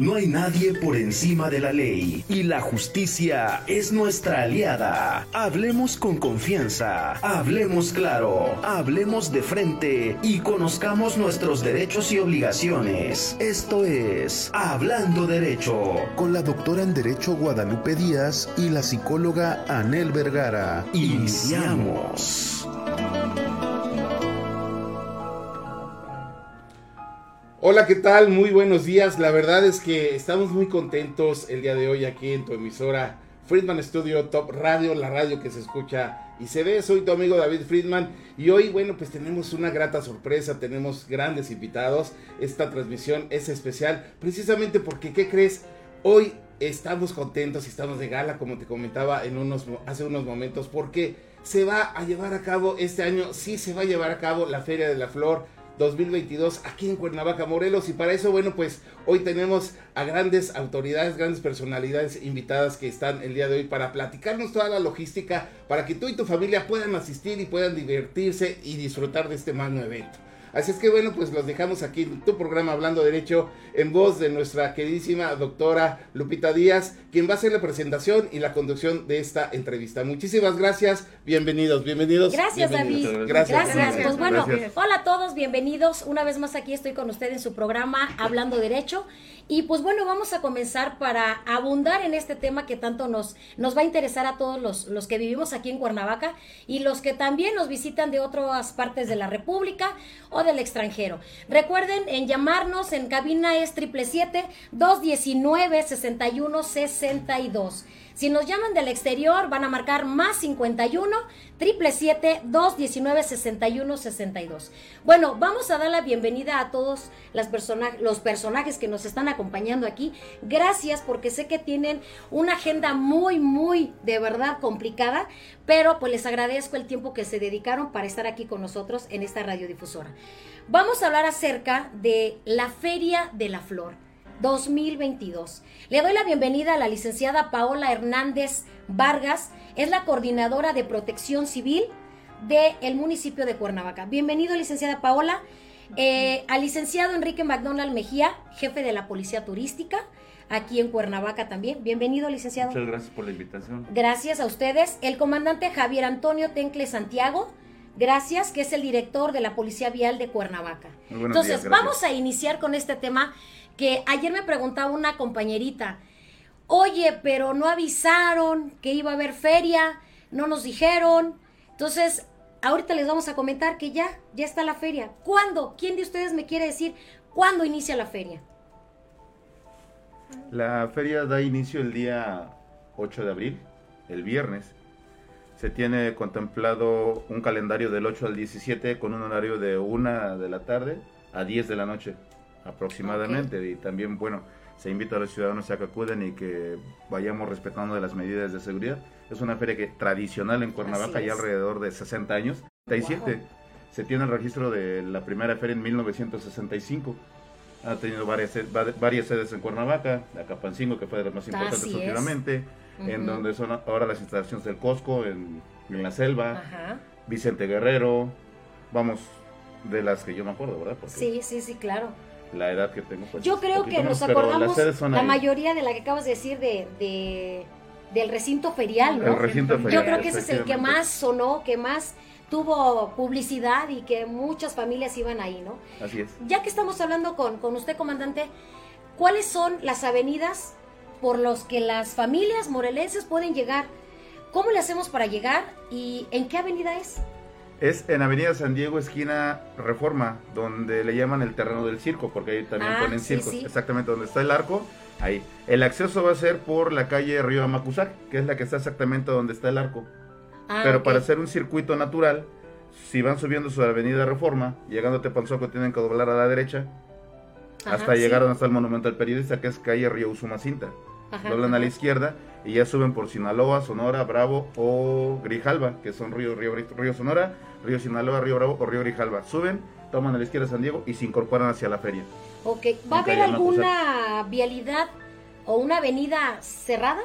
No hay nadie por encima de la ley y la justicia es nuestra aliada. Hablemos con confianza, hablemos claro, hablemos de frente y conozcamos nuestros derechos y obligaciones. Esto es Hablando Derecho con la doctora en Derecho Guadalupe Díaz y la psicóloga Anel Vergara. Iniciamos. Hola, ¿qué tal? Muy buenos días. La verdad es que estamos muy contentos el día de hoy aquí en tu emisora Friedman Studio Top Radio, la radio que se escucha y se ve. Soy tu amigo David Friedman y hoy, bueno, pues tenemos una grata sorpresa, tenemos grandes invitados. Esta transmisión es especial precisamente porque, ¿qué crees? Hoy estamos contentos y estamos de gala, como te comentaba en unos, hace unos momentos, porque se va a llevar a cabo este año, sí se va a llevar a cabo la Feria de la Flor 2022 aquí en Cuernavaca, Morelos. Y para eso, bueno, pues hoy tenemos a grandes autoridades, grandes personalidades invitadas que están el día de hoy para platicarnos toda la logística para que tú y tu familia puedan asistir y puedan divertirse y disfrutar de este magno evento. Así es que bueno, pues los dejamos aquí en tu programa Hablando Derecho en voz de nuestra queridísima doctora Lupita Díaz, quien va a hacer la presentación y la conducción de esta entrevista. Muchísimas gracias, bienvenidos, bienvenidos. Gracias bienvenidos. David. Gracias. Gracias. Pues bueno, Gracias. hola a todos, bienvenidos. Una vez más aquí estoy con ustedes en su programa Hablando Derecho. Y pues bueno, vamos a comenzar para abundar en este tema que tanto nos, nos va a interesar a todos los, los que vivimos aquí en Cuernavaca y los que también nos visitan de otras partes de la República o del extranjero. Recuerden en llamarnos en cabina es 777-219-6162. Si nos llaman del exterior, van a marcar más 51 777-219-6162. Bueno, vamos a dar la bienvenida a todos los personajes que nos están acompañando aquí. Gracias porque sé que tienen una agenda muy, muy de verdad complicada, pero pues les agradezco el tiempo que se dedicaron para estar aquí con nosotros en esta radiodifusora. Vamos a hablar acerca de la Feria de la Flor. 2022. Le doy la bienvenida a la licenciada Paola Hernández Vargas, es la coordinadora de protección civil del municipio de Cuernavaca. Bienvenido, licenciada Paola. Eh, al licenciado Enrique McDonald Mejía, jefe de la Policía Turística, aquí en Cuernavaca también. Bienvenido, licenciado. Muchas gracias por la invitación. Gracias a ustedes. El comandante Javier Antonio Tencle Santiago, gracias, que es el director de la Policía Vial de Cuernavaca. Entonces, días, vamos a iniciar con este tema que ayer me preguntaba una compañerita, oye, pero no avisaron que iba a haber feria, no nos dijeron. Entonces, ahorita les vamos a comentar que ya, ya está la feria. ¿Cuándo? ¿Quién de ustedes me quiere decir cuándo inicia la feria? La feria da inicio el día 8 de abril, el viernes. Se tiene contemplado un calendario del 8 al 17 con un horario de 1 de la tarde a 10 de la noche aproximadamente. Y también, bueno, se invita a los ciudadanos a que acuden y que vayamos respetando las medidas de seguridad. Es una feria que tradicional en Cuernavaca, ya alrededor de 60 años. 37. Wow. Se tiene el registro de la primera feria en 1965. Ha tenido varias, varias sedes en Cuernavaca, Acapancingo, que fue de las más importantes Así últimamente, en donde son ahora las instalaciones del Costco, en, en la selva, Ajá. Vicente Guerrero, vamos, de las que yo me acuerdo, ¿verdad? Porque Sí, sí, sí, claro. La edad que tengo, pues. Yo creo que nos acordamos la ahí. mayoría de la que acabas de decir de, de- del recinto ferial, ¿no? El recinto Yo creo que ese es el que más sonó, que más tuvo publicidad y que muchas familias iban ahí, ¿no? Así es. Ya que estamos hablando con, con usted, comandante, ¿cuáles son las avenidas por las que las familias morelenses pueden llegar? ¿Cómo le hacemos para llegar y en qué avenida es? Es en Avenida San Diego, esquina Reforma, donde le llaman el terreno del circo, porque ahí también Ah, ponen sí, circos. sí. Exactamente donde está el arco, ahí. El acceso va a ser por la calle Río Amacuzac, que es la que está exactamente donde está el arco. Ah, Pero para hacer un circuito natural, si van subiendo su Avenida Reforma, llegando a Tepanzoco tienen que doblar a la derecha, Ajá, hasta llegar está el monumento al periodista, que es calle Río Usumacinta. Ajá, Doblan a la izquierda y ya suben por Sinaloa, Sonora, Bravo o Grijalva, que son río, río, río Sonora, Río Sinaloa, Río Bravo o Río Grijalva. Suben, toman a la izquierda San Diego y se incorporan hacia la feria. Ok, ¿va a haber alguna vialidad o una avenida cerrada?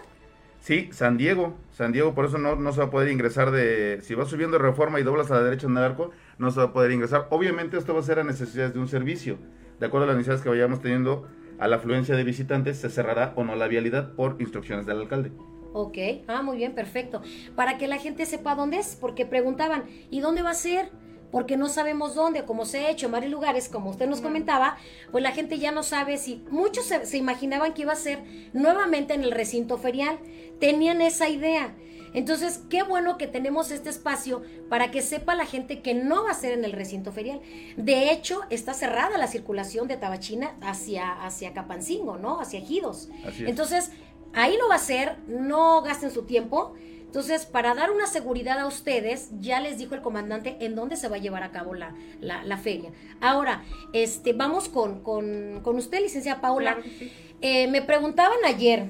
Sí, San Diego, San Diego, por eso no, no se va a poder ingresar de... Si vas subiendo Reforma y doblas a la derecha en el arco, no se va a poder ingresar. Obviamente esto va a ser a necesidades de un servicio. De acuerdo a las necesidades que vayamos teniendo, a la afluencia de visitantes se cerrará o no la vialidad por instrucciones del alcalde. Ok, ah, muy bien, perfecto. Para que la gente sepa dónde es, porque preguntaban, ¿y dónde va a ser? Porque no sabemos dónde, como se ha hecho en varios lugares, como usted nos comentaba, pues la gente ya no sabe si. Muchos se, se imaginaban que iba a ser nuevamente en el recinto ferial, tenían esa idea. Entonces, qué bueno que tenemos este espacio para que sepa la gente que no va a ser en el recinto ferial. De hecho, está cerrada la circulación de Tabachina hacia, hacia Capancingo, ¿no? Hacia Ejidos. Así es. Entonces, ahí lo va a ser, no gasten su tiempo. Entonces, para dar una seguridad a ustedes, ya les dijo el comandante en dónde se va a llevar a cabo la, la- la feria. Ahora, este, vamos con, con, con usted, licenciada Paula. Claro que sí. Eh, me preguntaban ayer,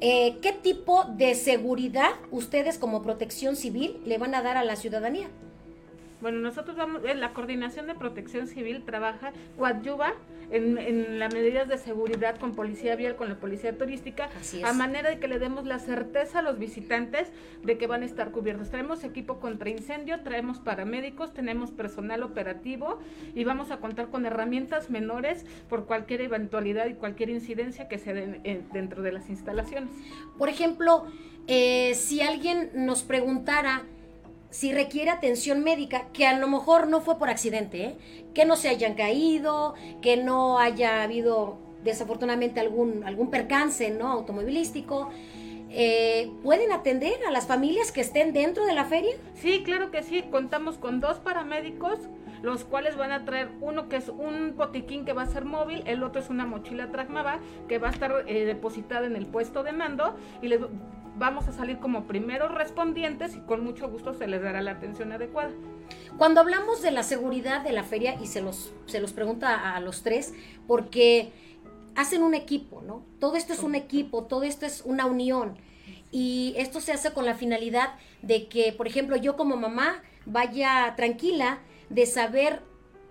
eh, ¿qué tipo de seguridad ustedes como protección civil le van a dar a la ciudadanía? Bueno, nosotros vamos, eh, la Coordinación de Protección Civil trabaja, coadyuva en, en las medidas de seguridad con policía vial, con la policía turística, a manera de que le demos la certeza a los visitantes de que van a estar cubiertos. Traemos equipo contra incendio, traemos paramédicos, tenemos personal operativo y vamos a contar con herramientas menores por cualquier eventualidad y cualquier incidencia que se den eh, dentro de las instalaciones. Por ejemplo, eh, si alguien nos preguntara si requiere atención médica, que a lo mejor no fue por accidente, ¿eh? que no se hayan caído, que no haya habido desafortunadamente algún, algún percance ¿no? automovilístico, eh, ¿pueden atender a las familias que estén dentro de la feria? Sí, claro que sí. Contamos con dos paramédicos, los cuales van a traer uno que es un botiquín que va a ser móvil, el otro es una mochila Tragmava que va a estar eh, depositada en el puesto de mando y les vamos a salir como primeros respondientes y con mucho gusto se les dará la atención adecuada. Cuando hablamos de la seguridad de la feria, y se los, se los pregunta a, los tres, porque hacen un equipo, ¿no? Todo esto es un equipo, todo esto es una unión. Y esto se hace con la finalidad de que, por ejemplo, yo como mamá vaya tranquila de saber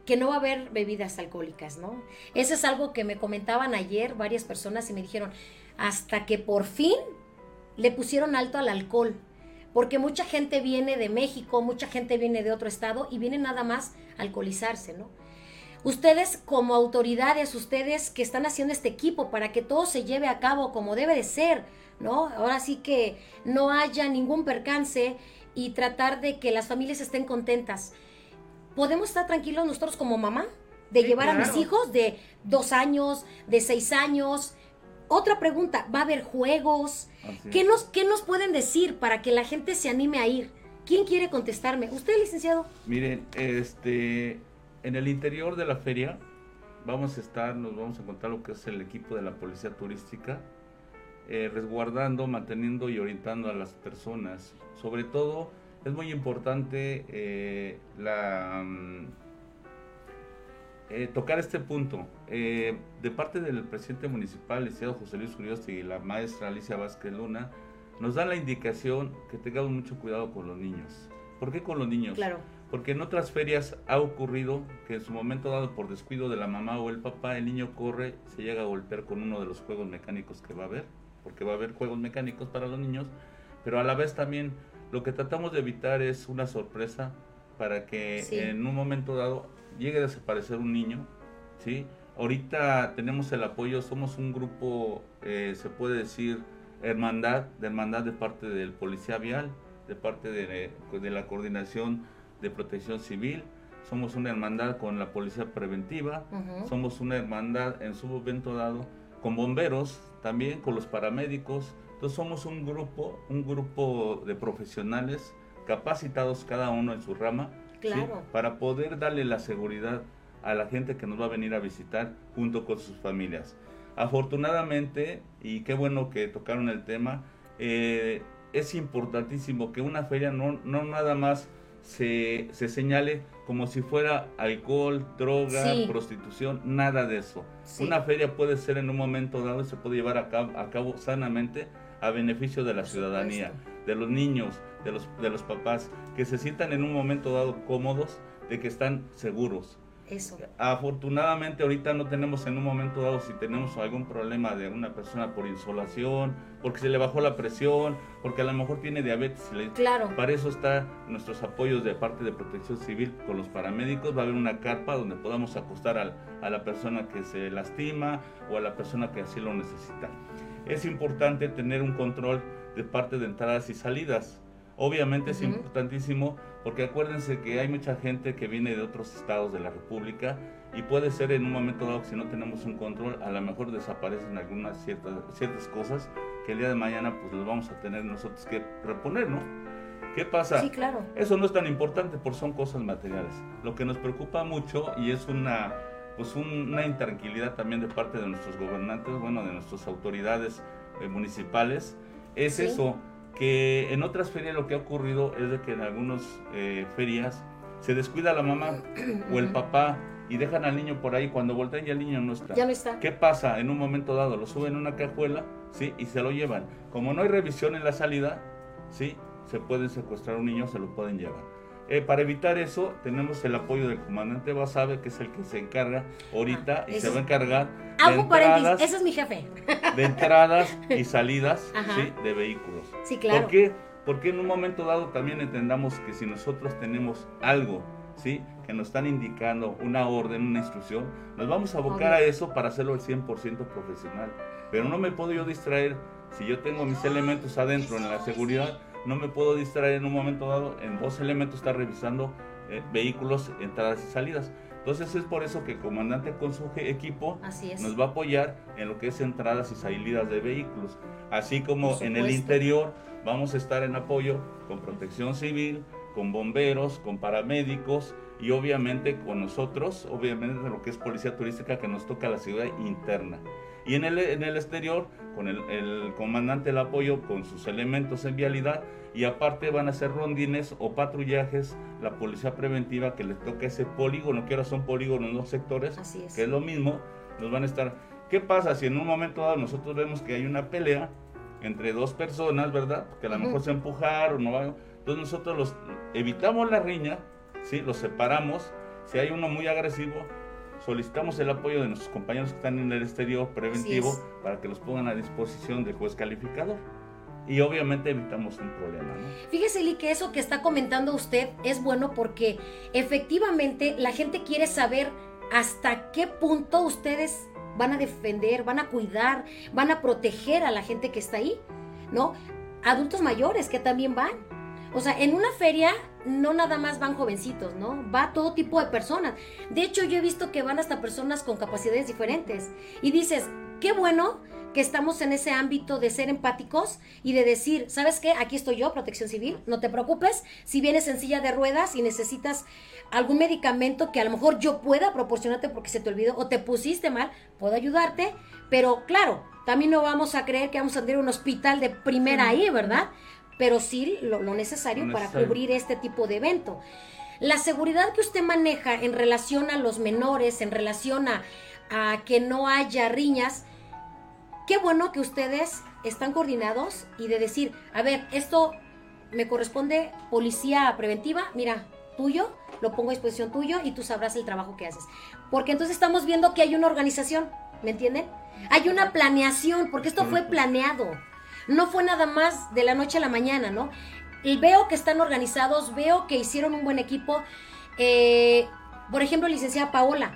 que no va a haber bebidas alcohólicas, ¿no? Eso es algo que me comentaban ayer varias personas y me dijeron, hasta que por fin le pusieron alto al alcohol, porque mucha gente viene de México, mucha gente viene de otro estado y viene nada más a alcoholizarse, ¿no? Ustedes como autoridades, ustedes que están haciendo este equipo para que todo se lleve a cabo como debe de ser, ¿no? Ahora sí que no haya ningún percance y tratar de que las familias estén contentas. ¿Podemos estar tranquilos nosotros como mamá? De Sí, llevar a mis hijos de dos años, de seis años. Otra pregunta, ¿va a haber juegos? ¿Qué nos, ¿Qué nos pueden decir para que la gente se anime a ir? ¿Quién quiere contestarme? ¿Usted, licenciado? Miren, este, en el interior de la feria vamos a estar, nos vamos a contar lo que es el equipo de la policía turística, eh, resguardando, manteniendo y orientando a las personas. Sobre todo, es muy importante eh, la, mm, eh, tocar este punto. Eh, de parte del presidente municipal, licenciado José Luis Urioste y la maestra Alicia Vázquez Luna, nos dan la indicación que tengamos mucho cuidado con los niños. ¿Por qué con los niños? Claro. Porque en otras ferias ha ocurrido que en su momento dado por descuido de la mamá o el papá, el niño corre, se llega a golpear con uno de los juegos mecánicos que va a haber, porque va a haber juegos mecánicos para los niños, pero a la vez también lo que tratamos de evitar es una sorpresa para que Sí. en un momento dado llegue a desaparecer un niño, ¿sí? Ahorita tenemos el apoyo, somos un grupo, eh, se puede decir, hermandad, de hermandad de parte del policía vial, de parte de, de la coordinación de protección civil, somos una hermandad con la policía preventiva, somos una hermandad en su momento dado con bomberos, también con los paramédicos. Entonces somos un grupo, un grupo de profesionales capacitados cada uno en su rama, ¿sí? Claro. para poder darle la seguridad a la gente que nos va a venir a visitar junto con sus familias. Afortunadamente, y qué bueno que tocaron el tema, eh, es importantísimo que una feria no, no nada más se, se señale como si fuera alcohol, droga, Sí. prostitución, nada de eso. Sí. Una feria puede ser en un momento dado y se puede llevar a cabo, a cabo sanamente a beneficio de la ciudadanía. De los niños, de los, de los papás, que se sientan en un momento dado cómodos, de que están seguros. Eso. Afortunadamente ahorita no tenemos en un momento dado si tenemos algún problema de una persona por insolación, porque se le bajó la presión, porque a lo mejor tiene diabetes. Claro. Para eso está nuestros apoyos de parte de Protección Civil con los paramédicos. Va a haber una carpa donde podamos acostar al- a la persona que se lastima o a la persona que así lo necesita. Es importante tener un control de parte de entradas y salidas. Obviamente es Ujú. importantísimo porque acuérdense que hay mucha gente que viene de otros estados de la República y puede ser en un momento dado que si no tenemos un control, a lo mejor desaparecen algunas ciertas, ciertas cosas que el día de mañana pues los vamos a tener nosotros que reponer, ¿no? ¿Qué pasa? Sí, claro. Eso no es tan importante porque son cosas materiales. Lo que nos preocupa mucho y es una pues un- una intranquilidad también de parte de nuestros gobernantes, bueno, de nuestras autoridades eh, municipales, es Sí. eso, que en otras ferias lo que ha ocurrido es de que en algunas eh, ferias se descuida la mamá o el papá y dejan al niño por ahí, cuando voltean ya el niño no está. Ya no está. ¿Qué pasa? En un momento dado lo suben en una cajuela, ¿sí? Y se lo llevan. Como no hay revisión en la salida, ¿sí? Se pueden secuestrar a un niño, se lo pueden llevar. Eh, para evitar eso, tenemos el apoyo del comandante Basabe, que es el que se encarga ahorita Ah, y se va a encargar de Hago paréntesis, entradas, ese es mi jefe. de entradas y salidas. ¿sí? de vehículos. Sí, claro. ¿Por qué? Porque en un momento dado también entendamos que si nosotros tenemos algo, ¿sí? Que nos están indicando una orden, una instrucción, nos vamos a abocar Obvio. a eso para hacerlo al 100% profesional. Pero no me puedo yo distraer, si yo tengo mis elementos adentro en la seguridad, no me puedo distraer en un momento dado en dos elementos estar revisando eh, vehículos, entradas y salidas. Entonces es por eso que el comandante con su equipo nos va a apoyar en lo que es entradas y salidas de vehículos. Así como en el interior vamos a estar en apoyo con protección civil, con bomberos, con paramédicos y obviamente con nosotros, obviamente lo que es policía turística que nos toca la seguridad interna. Y en el, en el exterior, con el, el comandante del apoyo, con sus elementos en vialidad, y aparte van a ser rondines o patrullajes, la policía preventiva que les toca ese polígono, que ahora son polígonos, no sectores, Así es. que es lo mismo, nos van a estar... ¿Qué pasa si en un momento dado nosotros vemos que hay una pelea entre dos personas, ¿verdad? Que a lo mejor se empujaron, no Entonces nosotros los evitamos la riña, ¿sí? Los separamos. Si hay uno muy agresivo, solicitamos el apoyo de nuestros compañeros que están en el exterior preventivo para que los pongan a disposición del juez calificador. Y obviamente evitamos un problema, ¿no? Fíjese, Lee, que eso que está comentando usted es bueno porque efectivamente la gente quiere saber hasta qué punto ustedes van a defender, van a cuidar, van a proteger a la gente que está ahí, ¿no? Adultos mayores que también van. O sea, en una feria no nada más van jovencitos, ¿no? Va todo tipo de personas. De hecho, yo he visto que van hasta personas con capacidades diferentes. Y dices, qué bueno que estamos en ese ámbito de ser empáticos y de decir, ¿sabes qué? Aquí estoy yo, protección civil, no te preocupes. Si vienes en silla de ruedas y necesitas algún medicamento que a lo mejor yo pueda proporcionarte porque se te olvidó o te pusiste mal, puedo ayudarte. Pero claro, también no vamos a creer que vamos a tener un hospital de primera ahí, ¿verdad? Pero sí lo, lo necesario para necesario. cubrir este tipo de evento. La seguridad que usted maneja en relación a los menores, en relación a, a que no haya riñas, qué bueno que ustedes están coordinados y de decir, a ver, esto me corresponde policía preventiva, mira, tuyo, lo pongo a disposición tuyo y tú sabrás el trabajo que haces. Porque entonces estamos viendo que hay una organización, ¿me entienden? Hay una planeación, porque esto fue planeado. No fue nada más de la noche a la mañana, ¿no? Y veo que están organizados, veo que hicieron un buen equipo. Eh, por ejemplo, licenciada Paola,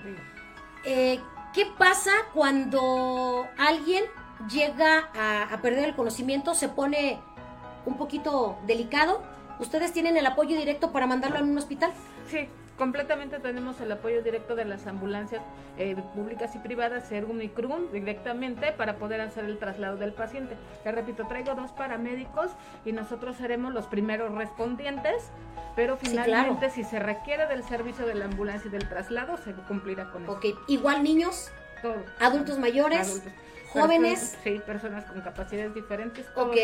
eh, ¿qué pasa cuando alguien llega a, a perder el conocimiento, se pone un poquito delicado? ¿Ustedes tienen el apoyo directo para mandarlo a un hospital? Sí, completamente tenemos el apoyo directo de las ambulancias eh, públicas y privadas, Sergum y CRUM, directamente para poder hacer el traslado del paciente. Le repito, traigo dos paramédicos y nosotros seremos los primeros respondientes, pero Sí, finalmente claro. si se requiere del servicio de la ambulancia y del traslado, se cumplirá con eso. Ok, igual niños, Todo. adultos mayores, Adultos. jóvenes. Personas- sí, personas con capacidades diferentes, Ok.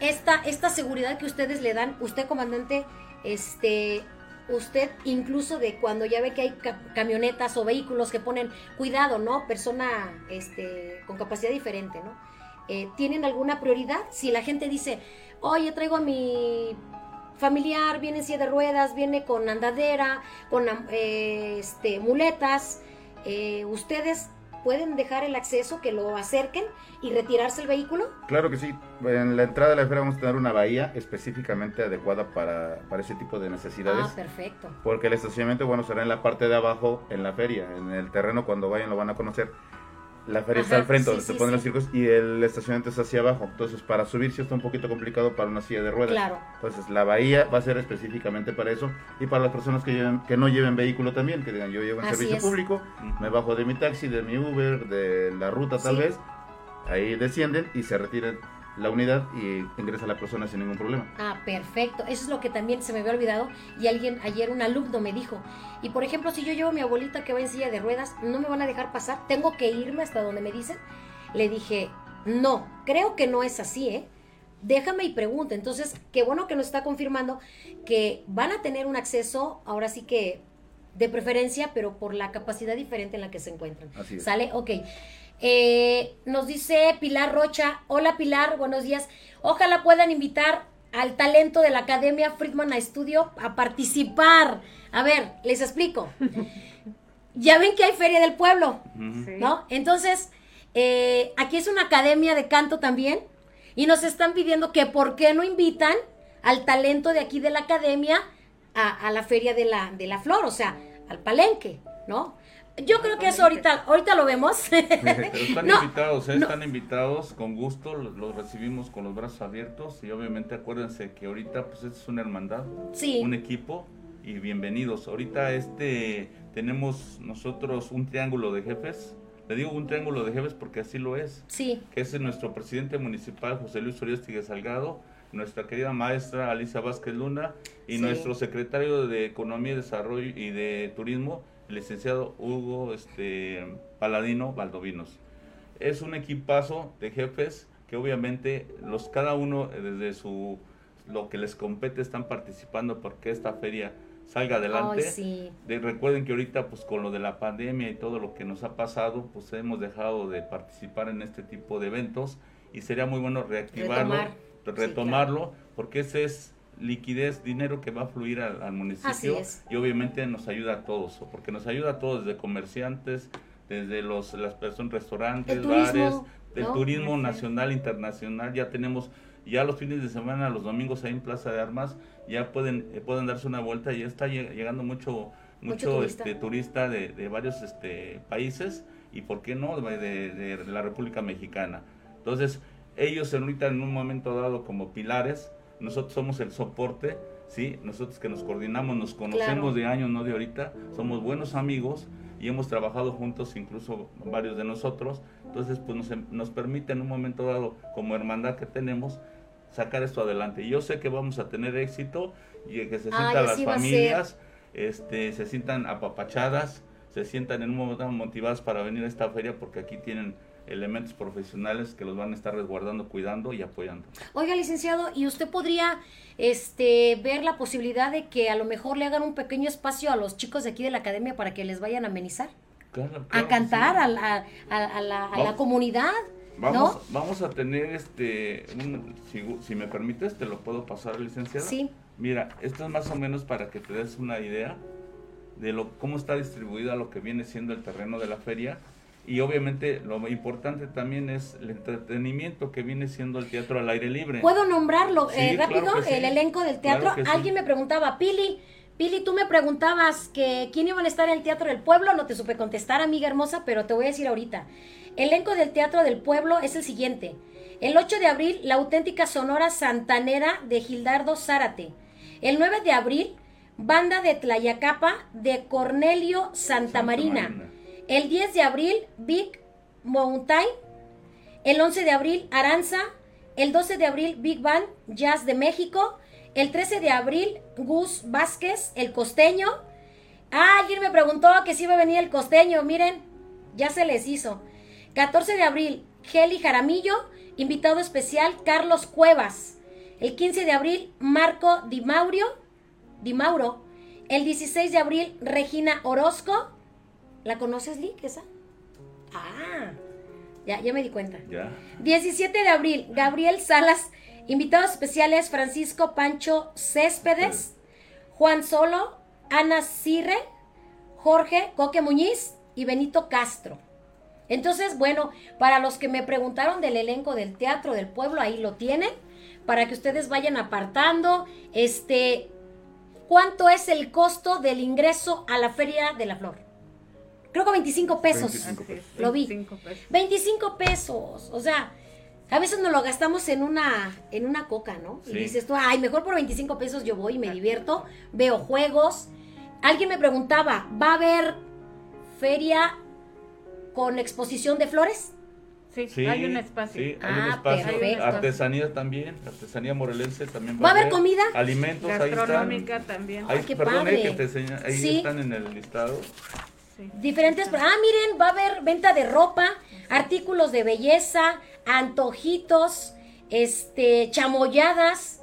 esta, esta seguridad que ustedes le dan, usted comandante, este, usted incluso de cuando ya ve que hay ca- camionetas o vehículos que ponen cuidado, ¿no? Persona este, con capacidad diferente, ¿no? Eh, ¿Tienen alguna prioridad? Si la gente dice, oye, traigo a mi familiar, viene en silla de ruedas, viene con andadera, con eh, este, muletas, eh, ¿ustedes pueden dejar el acceso, que lo acerquen y retirarse el vehículo? Claro que sí. En la entrada de la feria vamos a tener una bahía específicamente adecuada para, para ese tipo de necesidades. Ah, perfecto. Porque el estacionamiento, bueno, será en la parte de abajo, en la feria, en el terreno, cuando vayan lo van a conocer. La feria está al frente, sí, donde se sí, ponen sí. los circos, y el estacionamiento está hacia abajo. Entonces, para subir sí está un poquito complicado para una silla de ruedas. Claro. Entonces, la bahía va a ser específicamente para eso, y para las personas que, lleven- que no lleven vehículo también, que digan, yo llevo en Así servicio es. público, me bajo de mi taxi, de mi Uber, de la ruta tal Sí. vez, ahí descienden y se retiran la unidad y ingresa la persona sin ningún problema. Ah, perfecto. Eso es lo que también se me había olvidado. Y alguien, ayer un alumno me dijo, y por ejemplo, si yo llevo a mi abuelita que va en silla de ruedas, ¿no me van a dejar pasar? ¿Tengo que irme hasta donde me dicen? Le dije, no, creo que no es así, ¿eh? Déjame y pregunta. Entonces, qué bueno que nos está confirmando que van a tener un acceso, ahora sí que de preferencia, pero por la capacidad diferente en la que se encuentran. Así es. ¿Sale? Ok. Eh, nos dice Pilar Rocha, hola Pilar, buenos días. Ojalá puedan invitar al talento de la Academia Friedman a estudio a participar. A ver, les explico. ya ven que hay Feria del Pueblo, Sí. ¿no? Entonces, eh, aquí es una academia de canto también y nos están pidiendo que por qué no invitan al talento de aquí de la academia a, a la Feria de la, de la Flor, o sea, al palenque, ¿no? Yo creo que eso ahorita, ahorita lo vemos. Pero están No, invitados, ¿eh? no. están invitados con gusto, los, recibimos con los brazos abiertos y obviamente acuérdense que ahorita pues es una hermandad, Sí. un equipo y bienvenidos. Ahorita este tenemos nosotros un triángulo de jefes, le digo un triángulo de jefes porque así lo es, Sí, que es nuestro presidente municipal José Luis Oriestigue Salgado, nuestra querida maestra Alicia Vázquez Luna y Sí. nuestro secretario de Economía y Desarrollo y de Turismo, el licenciado Hugo este, Paladino Valdovinos. Es un equipazo de jefes que obviamente los cada uno eh, desde su lo que les compete están participando porque esta feria salga adelante. Ay, sí. De- recuerden que ahorita pues con lo de la pandemia y todo lo que nos ha pasado, pues hemos dejado de participar en este tipo de eventos y sería muy bueno reactivarlo, Retomar. re- Sí, retomarlo, porque ese es liquidez, dinero que va a fluir al, al municipio y obviamente nos ayuda a todos, porque nos ayuda a todos desde comerciantes, desde los las personas restaurantes, El turismo, bares, del ¿no? turismo nacional, internacional, ya tenemos ya los fines de semana, los domingos ahí en Plaza de Armas, ya pueden eh, pueden darse una vuelta y ya está lle- llegando mucho Mucho mucho turista. este turista de, de varios este países y por qué no de, de- de la República Mexicana. Entonces, ellos ahorita en un momento dado como pilares, nosotros somos el soporte, ¿sí? Nosotros que nos coordinamos, nos conocemos Claro. de años, no de ahorita, somos buenos amigos y hemos trabajado juntos, incluso varios de nosotros. Entonces, pues nos, nos permite en un momento dado, como hermandad que tenemos, sacar esto adelante. Y yo sé que vamos a tener éxito y que se Ay, sientan las así va a ser. familias, este, se sientan apapachadas, se sientan en un momento motivadas para venir a esta feria porque aquí tienen elementos profesionales que los van a estar resguardando, cuidando y apoyando. Oiga, licenciado, ¿y usted podría este, ver la posibilidad de que a lo mejor le hagan un pequeño espacio a los chicos de aquí de la academia para que les vayan a amenizar? Claro, a claro, cantar sí. a, la, a, a la, a la comunidad, Vamos, ¿no? vamos a tener este, un- si, me permites, te lo puedo pasar, licenciada. Sí. Mira, esto es más o menos para que te des una idea de lo, cómo está distribuida lo que viene siendo el terreno de la feria. Y obviamente lo importante también es el entretenimiento que viene siendo el teatro al aire libre. ¿Puedo nombrarlo Sí, eh, rápido? claro que sí. El elenco del teatro. Claro que sí. Alguien me preguntaba, Pili, Pili, tú me preguntabas que quién iban a estar en el Teatro del Pueblo. No te supe contestar, amiga hermosa, pero te voy a decir ahorita. Elenco del Teatro del Pueblo es el siguiente. El 8 de abril, la auténtica Sonora Santanera de Gildardo Zárate. El 9 de abril, Banda de Tlayacapa de Cornelio Santa Marina. El 10 de abril, Big Mountain. El 11 de abril, Aranza. El 12 de abril, Big Band Jazz de México. El 13 de abril, Gus Vázquez, el costeño. Ah, alguien me preguntó que si iba a venir el costeño. Miren, ya se les hizo. 14 de abril, Geli Jaramillo. Invitado especial, Carlos Cuevas. El 15 de abril, Marco Di Maurio. Di Mauro. El 16 de abril, Regina Orozco. ¿La conoces, Lick, esa? Ah, ya, ya me di cuenta. Ya. 17 de abril, Gabriel Salas Invitados especiales Francisco Pancho Céspedes, Juan Solo, Ana Cirre, Jorge Coque Muñiz y Benito Castro. Entonces, bueno, para los que me preguntaron del elenco del Teatro del Pueblo, ahí lo tienen, para que ustedes vayan apartando, este, ¿cuánto es el costo del ingreso a la Feria de la Flor? Creo que 25 pesos. 25 Así es, pesos. Lo vi. 25 pesos. 25 pesos, o sea, a veces nos lo gastamos en una, en una coca, ¿no? Y dices tú, ay, mejor por 25 pesos yo voy y me divierto, veo juegos. Alguien me preguntaba, ¿va a haber feria con exposición de flores? Sí, Sí, hay un espacio. Sí, hay Ah, un espacio. perfecto. Artesanía también, artesanía morelense también. ¿Va a haber comida? Alimentos, ahí Gastronómica están. también. Ahí, Ay, qué perdón, eh, padre. que te enseña- ahí Sí. están en el listado. Sí. Diferentes, ah, miren, va a haber venta de ropa, artículos de belleza, antojitos, este, chamoyadas.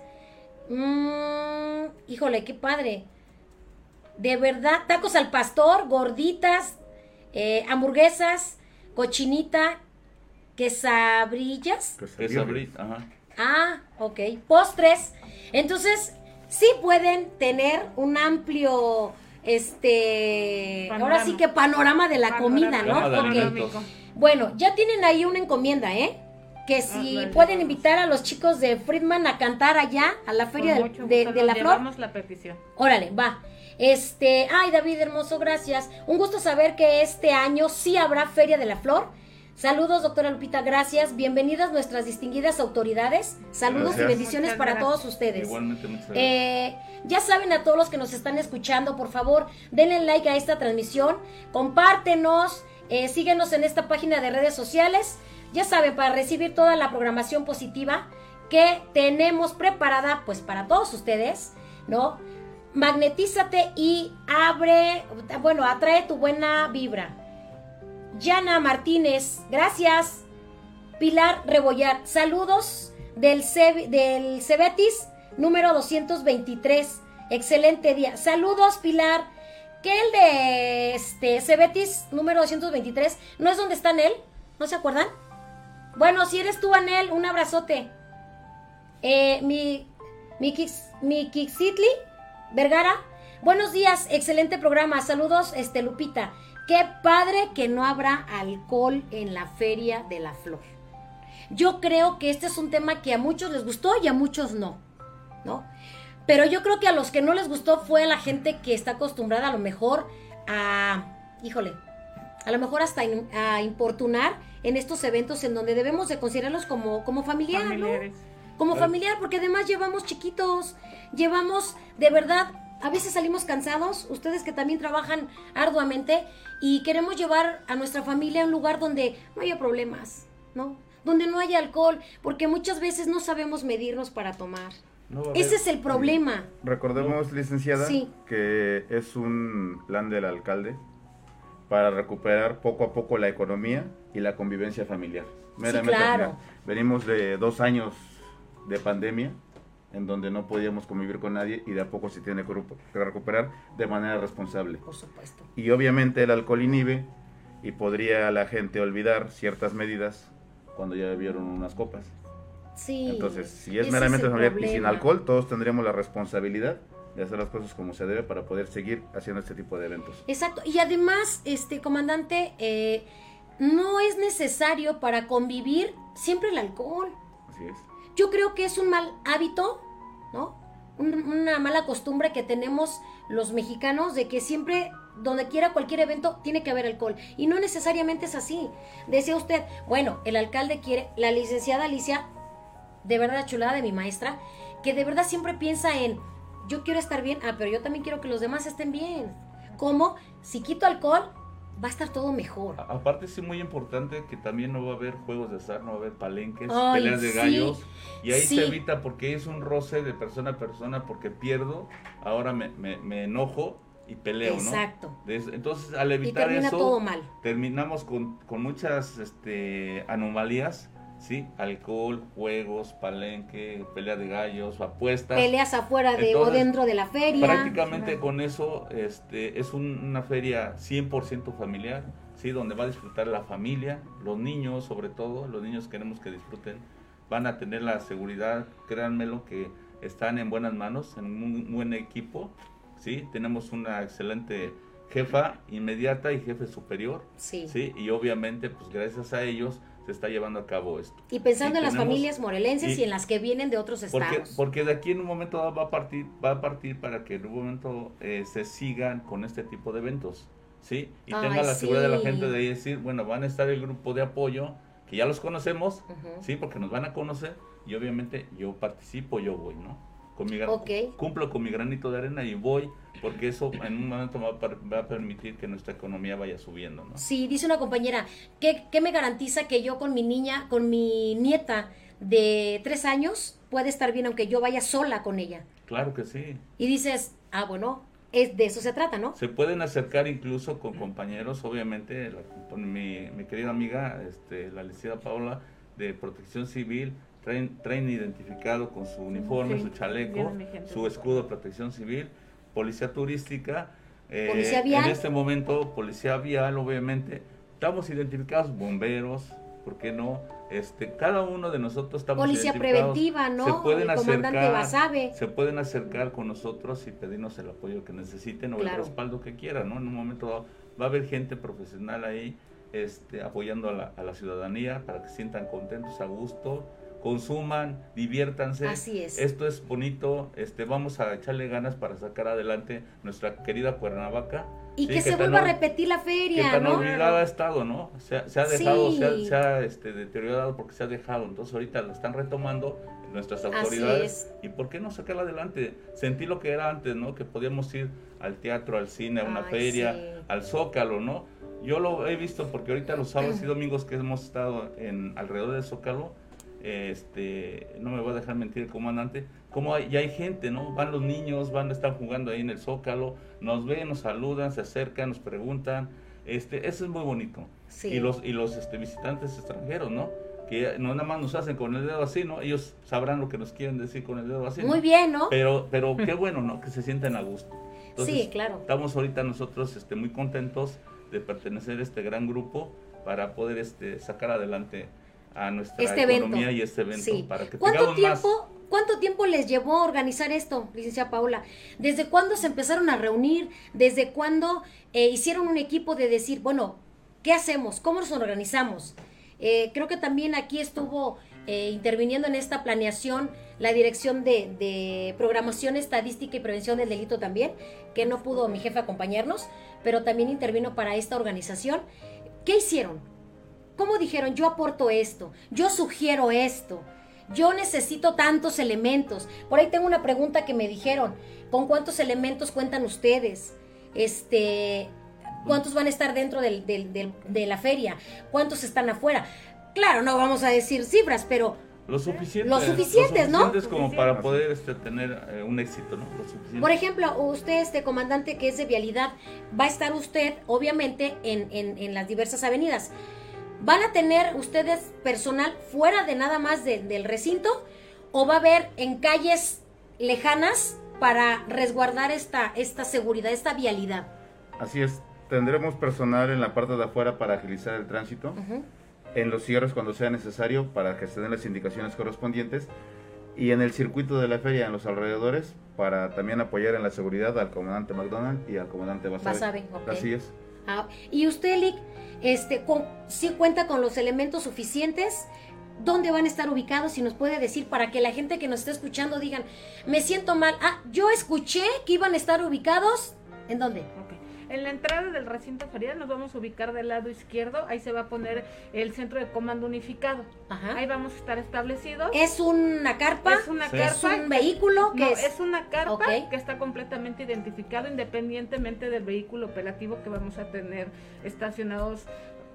Mm, híjole, qué padre. De verdad, tacos al pastor, gorditas, eh, hamburguesas, cochinita, quesabrillas. Que se Es vio. abrir, ajá. Ah, ok. Postres. Entonces, sí pueden tener un amplio, este, Panorama. ahora sí que panorama de la comida, ¿no? Panorama de Ok. alimentos. Bueno, ya tienen ahí una encomienda, ¿eh? Que si vale. pueden invitar a los chicos de Friedman a cantar allá, a la Feria del- de, la Flor. la petición. Órale, va. Este, ay David, hermoso, gracias. Un gusto saber que este año sí habrá Feria de la Flor. Saludos, doctora Lupita, gracias. Bienvenidas nuestras distinguidas autoridades. Saludos y bendiciones Muchas para gracias. todos ustedes. Igualmente, muchas gracias. Eh, ya saben a todos los que nos están escuchando, por favor, denle like a esta transmisión, compártenos, eh, síguenos en esta página de redes sociales. Ya saben, para recibir toda la programación positiva que tenemos preparada, pues para todos ustedes, ¿no? Magnetízate y abre, bueno, atrae tu buena vibra. Yana Martínez, gracias. Pilar Rebollar, saludos del, Ce- del Cebetis número 223. Excelente día. Saludos, Pilar. Que el de este Cebetis número 223 no es donde está Anel, ¿no se acuerdan? Bueno, si eres tú, Anel, un abrazote. Eh, mi, mi, mi Kixitli Vergara, buenos días, excelente programa. Saludos, este Lupita. Qué padre que no habrá alcohol en la Feria de la Flor. Yo creo que este es un tema que a muchos les gustó y a muchos no, ¿no? Pero yo creo que a los que no les gustó fue a la gente que está acostumbrada a lo mejor a, híjole, a lo mejor hasta in- a importunar en estos eventos en donde debemos de considerarlos como, como familiar, ¿no? Familiares. Como Claro. familiar, porque además llevamos chiquitos, llevamos, de verdad, a veces salimos cansados, ustedes que también trabajan arduamente, y queremos llevar a nuestra familia a un lugar donde no haya problemas, ¿no? Donde no haya alcohol, porque muchas veces no sabemos medirnos para tomar. No Ese es el problema. Recordemos, licenciada, Sí. que es un plan del alcalde para recuperar poco a poco la economía y la convivencia familiar. Meramente claro. al final. Venimos de dos años de pandemia en donde no podíamos convivir con nadie y de a poco se tiene que recu- que recuperar de manera responsable. Por supuesto. Y obviamente el alcohol inhibe y podría la gente olvidar ciertas medidas cuando ya bebieron unas copas. Sí. Entonces, si es meramente familiar y sin alcohol, todos tendríamos la responsabilidad de hacer las cosas como se debe para poder seguir haciendo este tipo de eventos. Exacto. Y además, este comandante, eh, no es necesario para convivir siempre el alcohol. Así es. Yo creo que es un mal hábito, ¿no? Un- una mala costumbre que tenemos los mexicanos de que siempre, donde quiera cualquier evento, tiene que haber alcohol. Y no necesariamente es así. Decía usted, bueno, el alcalde quiere, la licenciada Alicia, de verdad chulada de mi maestra, que de verdad siempre piensa en, yo quiero estar bien, ah, pero yo también quiero que los demás estén bien. ¿Cómo? Si quito alcohol, va a estar todo mejor. A- Aparte sí muy importante que también no va a haber juegos de azar, no va a haber palenques, Ay, peleas de sí, gallos. Y ahí sí. se evita porque es un roce de persona a persona porque pierdo, ahora me, me- me enojo y peleo, Exacto. ¿no? Des- Entonces al Y evitar termina eso, todo mal. terminamos con, con muchas este, anomalías, ¿sí? Alcohol, juegos, palenque, pelea de gallos, apuestas. Peleas afuera de o dentro de la feria. Prácticamente con eso este, es un- una feria 100% familiar, ¿sí? donde va a disfrutar la familia, los niños sobre todo, los niños queremos que disfruten van a tener la seguridad, créanmelo que están en buenas manos, en un buen equipo, ¿sí? Tenemos una excelente jefa inmediata y jefe superior, Sí. ¿sí? Y obviamente, pues gracias a ellos se está llevando a cabo esto. Y pensando Y en las familias morelenses y, y- en las que vienen de otros Porque, estados. porque de aquí en un momento dado va a partir, va a partir para que en un momento eh, se sigan con este tipo de eventos, ¿sí? Y Ay, tenga la seguridad de la gente de decir, bueno, van a estar el grupo de apoyo, que ya los conocemos. ¿sí? Porque nos van a conocer y obviamente yo participo, yo voy, ¿no? Con mi gran- Ok. Cumplo con mi granito de arena y voy, porque eso en un momento va a, permitir que nuestra economía vaya subiendo, ¿no? Sí, dice una compañera, ¿qué, qué me garantiza que yo con mi niña, con mi nieta de tres años, puede estar bien aunque yo vaya sola con ella? Claro que sí. Y dices, ah, bueno, es de eso se trata, ¿no? Se pueden acercar incluso con compañeros, obviamente, la- con mi, mi querida amiga, este, la licenciada Paula, de Protección Civil, traen, traen identificado con su uniforme, Sí, su chaleco, su escudo de protección civil, policía turística, eh, Policía vial. en este momento policía vial, obviamente, estamos identificados, bomberos, ¿por qué no? Este, cada uno de nosotros estamos Policía preventiva, ¿no? Se pueden El comandante acercar, Basabe. se pueden acercar con nosotros y pedirnos el apoyo que necesiten o Claro. el respaldo que quieran, ¿no? En un momento dado va a haber gente profesional ahí este, apoyando a la, a la ciudadanía para que se sientan contentos, a gusto, consuman, diviértanse. Así es. Esto es bonito, este, vamos a echarle ganas para sacar adelante nuestra querida Cuernavaca. Y Sí, que se vuelva a repetir la que feria, tan ¿no? olvidada ha estado, ¿no? Se, ha- se ha dejado, Sí. se ha, se ha, este, deteriorado porque se ha dejado. Entonces ahorita lo están retomando nuestras autoridades. es. ¿Y por qué no sacarla adelante? Sentí lo que era antes, ¿no? Que podíamos ir al teatro, al cine, a una Ay, feria, sí. al Zócalo, ¿no? Yo lo he visto porque ahorita los sábados y domingos que hemos estado en alrededor del Zócalo, este, no me va a dejar mentir el comandante, como hay, ya hay gente, ¿no? Van los niños, van a estar jugando ahí en el Zócalo, nos ven, nos saludan, se acercan, nos preguntan, este, eso es muy bonito. Sí. Y los, y los este, visitantes extranjeros, ¿no? Que no nada más nos hacen con el dedo así, ¿no? Ellos sabrán lo que nos quieren decir con el dedo así. ¿no? Muy bien, ¿no? Pero, pero qué bueno, ¿no? Que se sientan a gusto. Sí, claro. Estamos ahorita nosotros este, muy contentos de pertenecer a este gran grupo para poder este, sacar adelante a nuestra Este evento. economía y este evento. Sí. Para que ¿Cuánto tengamos más. tiempo, ¿Cuánto tiempo les llevó organizar esto, licenciada Paula? ¿Desde cuándo se empezaron a reunir? ¿Desde cuándo eh, hicieron un equipo de decir, bueno, ¿qué hacemos? ¿Cómo nos organizamos? Eh, creo que también aquí estuvo eh, interviniendo en esta planeación la Dirección de, de Programación Estadística y Prevención del Delito también, que no pudo mi jefe acompañarnos, pero también intervino para esta organización. ¿Qué hicieron? ¿Cómo dijeron, yo aporto esto, yo sugiero esto, yo necesito tantos elementos? Por ahí tengo una pregunta que me dijeron, ¿con cuántos elementos cuentan ustedes? Este, ¿Cuántos van a estar dentro del- del- del- de la feria? ¿Cuántos están afuera? Claro, no vamos a decir cifras, pero Lo suficiente. Lo suficientes, ¿no? suficientes como para poder este, tener eh, un éxito, ¿no? Lo suficiente. Por ejemplo, usted, este comandante que es de vialidad, va a estar usted, obviamente, en, en- en las diversas avenidas. ¿Van a tener ustedes personal fuera de nada más de- del recinto? ¿O va a haber en calles lejanas para resguardar esta, esta seguridad, esta vialidad? Así es, tendremos personal en la parte de afuera para agilizar el tránsito, Ujú. en los cierres cuando sea necesario para que se den las indicaciones correspondientes y en el circuito de la feria en los alrededores para también apoyar en la seguridad al comandante McDonald y al comandante Basabe. Basabe, ok. Así es. Ah, y usted, Lick, este, ¿sí cuenta con los elementos suficientes? ¿Dónde van a estar ubicados? Si nos puede decir para que la gente que nos esté escuchando digan, me siento mal. Ah, yo escuché que iban a estar ubicados. ¿En dónde? En la entrada del recinto ferial nos vamos a ubicar del lado izquierdo, ahí se va a poner el centro de comando unificado. Ajá. Ahí vamos a estar establecidos. ¿Es una carpa? Es una Sí. ¿Es carpa. un vehículo? No, que es? una carpa que está completamente identificado independientemente del vehículo operativo que vamos a tener estacionados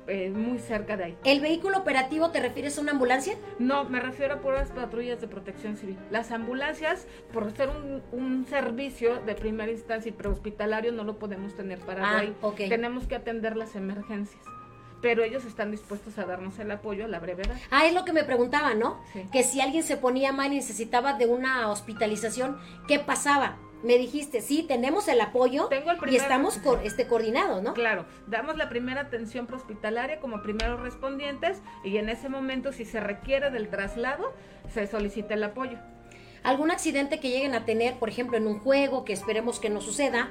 eh, muy cerca de ahí. ¿El vehículo operativo te refieres a una ambulancia? No, me refiero a puras patrullas de protección civil. Las ambulancias, por ser un, un servicio de primera instancia y prehospitalario, no lo podemos tener para Ah, ahí. Tenemos que atender las emergencias. Pero ellos están dispuestos a darnos el apoyo a la brevedad. Ah, es lo que me preguntaba, ¿no? Sí. Que si alguien se ponía mal y necesitaba de una hospitalización, ¿qué pasaba? Me dijiste, sí, tenemos el apoyo Tengo el y estamos co- este, coordinados, ¿no? Claro, damos la primera atención prehospitalaria como primeros respondientes y en ese momento si se requiere del traslado, se solicita el apoyo. algún accidente que lleguen a tener, por ejemplo, en un juego, que esperemos que no suceda,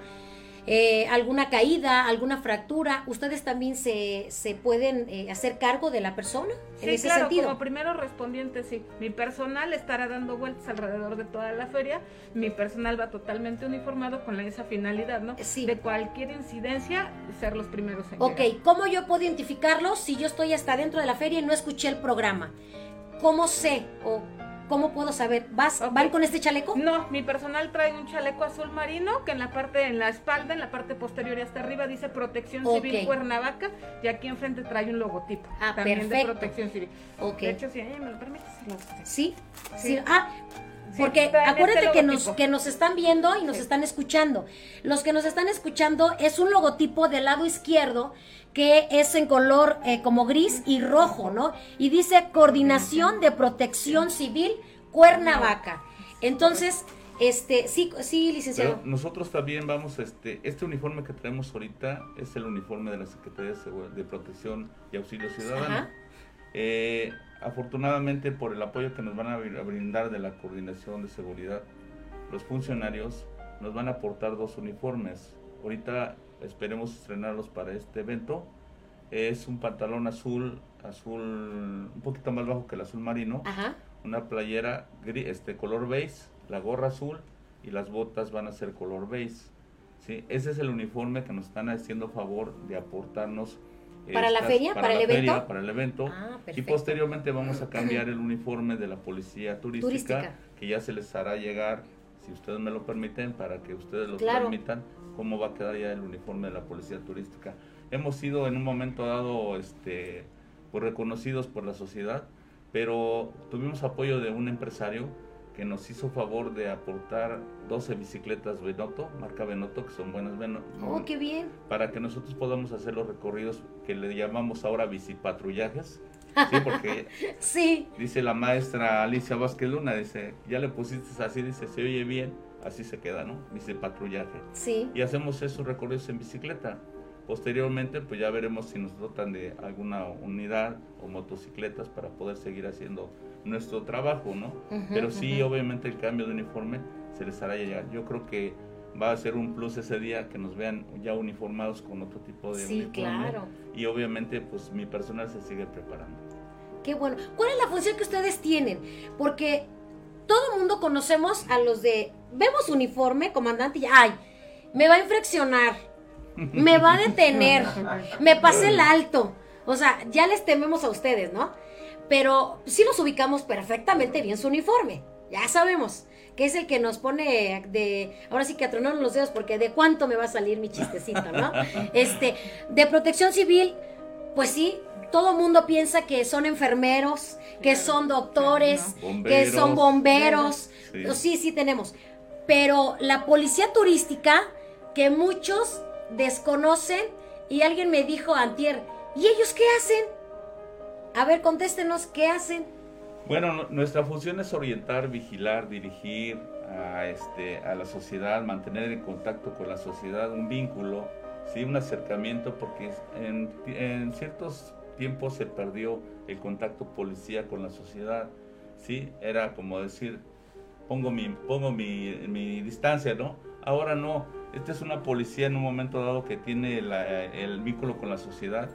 eh, alguna caída, alguna fractura, ¿ustedes también se, se pueden eh, hacer cargo de la persona en ese claro, sentido? como primeros respondientes, sí. Mi personal estará dando vueltas alrededor de toda la feria. Mi personal va totalmente uniformado con esa finalidad, ¿no? Sí. De cualquier incidencia, ser los primeros en Ok, llegar. ¿cómo yo puedo identificarlo si yo estoy hasta dentro de la feria y no escuché el programa? ¿Cómo sé o cómo puedo saber? ¿Vas. ¿Van con este chaleco? No, mi personal trae un chaleco azul marino que en la parte, en la espalda, en la parte posterior y hasta arriba dice Protección. Civil Cuernavaca y aquí enfrente trae un logotipo Ah, también perfecto. de Protección Civil. De hecho, si ella me lo permite, se lo- Sí, sí. Sí. Ah, porque traen acuérdate este que, nos, que nos están viendo y nos Sí. están escuchando. Los que nos están escuchando es un logotipo del lado izquierdo que es en color eh, como gris y rojo, ¿no? Y dice Coordinación de Protección Civil Cuernavaca. Entonces, este, sí, sí, licenciado. Pero nosotros también vamos, este, este uniforme que traemos ahorita es el uniforme de la Secretaría de, Protección y Auxilio Ciudadano. Eh, afortunadamente por el apoyo que nos van a brindar de la Coordinación de Seguridad, los funcionarios nos van a aportar dos uniformes. Ahorita esperemos estrenarlos para este evento. Es un pantalón azul, azul un poquito más bajo que el azul marino Ajá. una playera gri- este color beige, la gorra azul y las botas van a ser color beige. ¿sí? Ese es el uniforme que nos están haciendo favor de aportarnos. ¿Para la feria? ¿Para el la evento? feria, para el evento. Ah, y posteriormente vamos a cambiar el uniforme de la policía turística, Turística. que ya se les hará llegar, si ustedes me lo permiten, para que ustedes lo Claro. permitan, cómo va a quedar ya el uniforme de la policía turística. Hemos sido en un momento dado este, pues, reconocidos por la sociedad, pero tuvimos apoyo de un empresario que nos hizo favor de aportar 12 bicicletas Benotto, marca Benotto, que son buenas Beno- Oh, qué bien. para que nosotros podamos hacer los recorridos que le llamamos ahora bicipatrullajes. Sí, porque Sí, dice la maestra Alicia Vázquez Luna, dice, ya le pusiste así, dice, se oye bien, así se queda, ¿no? Bicipatrullaje. sí. Y hacemos esos recorridos en bicicleta. Posteriormente, pues ya veremos si nos dotan de alguna unidad o motocicletas para poder seguir haciendo nuestro trabajo, ¿no? Ujú, Pero sí, ujú. obviamente el cambio de uniforme se les hará llegar. Yo creo que va a ser un plus ese día que nos vean ya uniformados con otro tipo de Sí, uniforme. claro. Y obviamente, pues mi personal se sigue preparando. Qué bueno. ¿Cuál es la función que ustedes tienen? Porque todo el mundo conocemos a los de. Vemos uniforme, comandante, y ¡ay! Me va a infraccionar. Me va a detener. Me pasa el alto. O sea, ya les tememos a ustedes, ¿no? Pero sí los ubicamos perfectamente bien su uniforme. Ya sabemos. Que es el que nos pone de. Ahora sí que a tronar los dedos, porque de cuánto me va a salir mi chistecito, ¿no? Este. De protección civil, pues sí, todo mundo piensa que son enfermeros, que son doctores, que son bomberos. Sí. Sí. sí, tenemos. Pero la policía turística, que muchos desconocen, y alguien me dijo antier, ¿y ellos qué hacen? A ver, contéstenos, ¿qué hacen? Bueno, nu- nuestra función es orientar, vigilar, dirigir a, este, a la sociedad, mantener en contacto con la sociedad, un vínculo, ¿sí? un acercamiento, porque en, en ciertos tiempos se perdió el contacto policía con la sociedad. ¿sí? Era como decir, pongo mi, pongo mi, mi distancia, ¿no? Ahora no, esta es una policía en un momento dado que tiene la- el vínculo con la sociedad,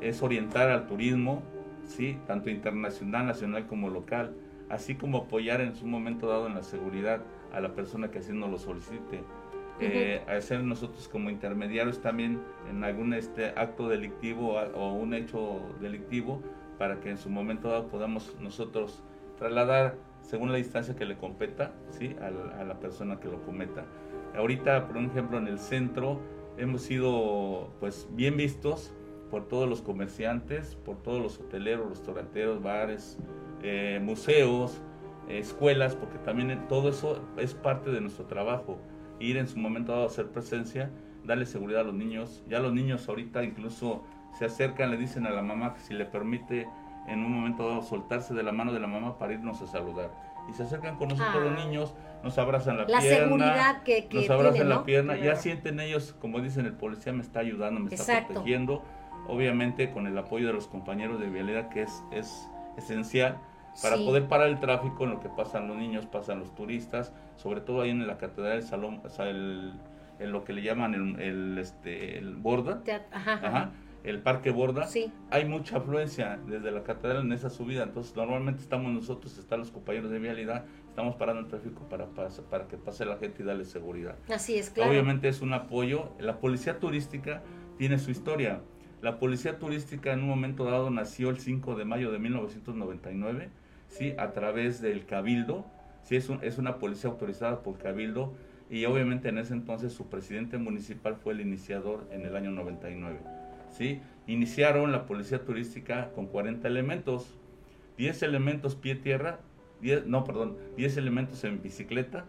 es orientar al turismo, ¿sí? tanto internacional, nacional como local, así como apoyar en su momento dado en la seguridad a la persona que así nos lo solicite. Eh, a ser nosotros como intermediarios también en algún este acto delictivo o, o un hecho delictivo para que en su momento dado podamos nosotros trasladar según la distancia que le competa ¿sí? a, la, persona que lo cometa. Ahorita, por ejemplo, en el centro hemos sido pues bien vistos por todos los comerciantes, por todos los hoteleros, restauranteros, bares, eh, museos, escuelas, porque también todo eso es parte de nuestro trabajo. Ir en su momento dado a hacer presencia, darle seguridad a los niños. Ya los niños ahorita incluso se acercan, le dicen a la mamá que si le permite en un momento dado soltarse de la mano de la mamá para irnos a saludar. y se acercan con nosotros Ah. los niños, nos abrazan la, La pierna, seguridad que, que nos abrazan tienen, la ¿no? pierna, ya Claro. sienten ellos, como dicen, el policía me está ayudando, me está Exacto. protegiendo, obviamente con el apoyo de los compañeros de vialidad que es, es esencial para Sí. poder parar el tráfico en lo que pasan los niños, pasan los turistas, sobre todo ahí en la catedral del salón, o sea, el, en lo que le llaman el, el, este, el borda, Ajá, ajá. ajá, el parque borda, Sí. hay mucha afluencia desde la catedral en esa subida, entonces normalmente estamos nosotros, están los compañeros de vialidad, estamos parando el tráfico para, para, para que pase la gente y darle seguridad. Así es, claro. Obviamente es un apoyo. La policía turística tiene su historia. La policía turística en un momento dado nació el 5 de mayo de 1999, ¿sí? a través del Cabildo. ¿sí? Es, un- es una policía autorizada por Cabildo y obviamente en ese entonces su presidente municipal fue el iniciador en el año 99. ¿sí? Iniciaron la policía turística con 40 elementos, 10 elementos pie-tierra, 10, no, perdón, 10 elementos en bicicleta,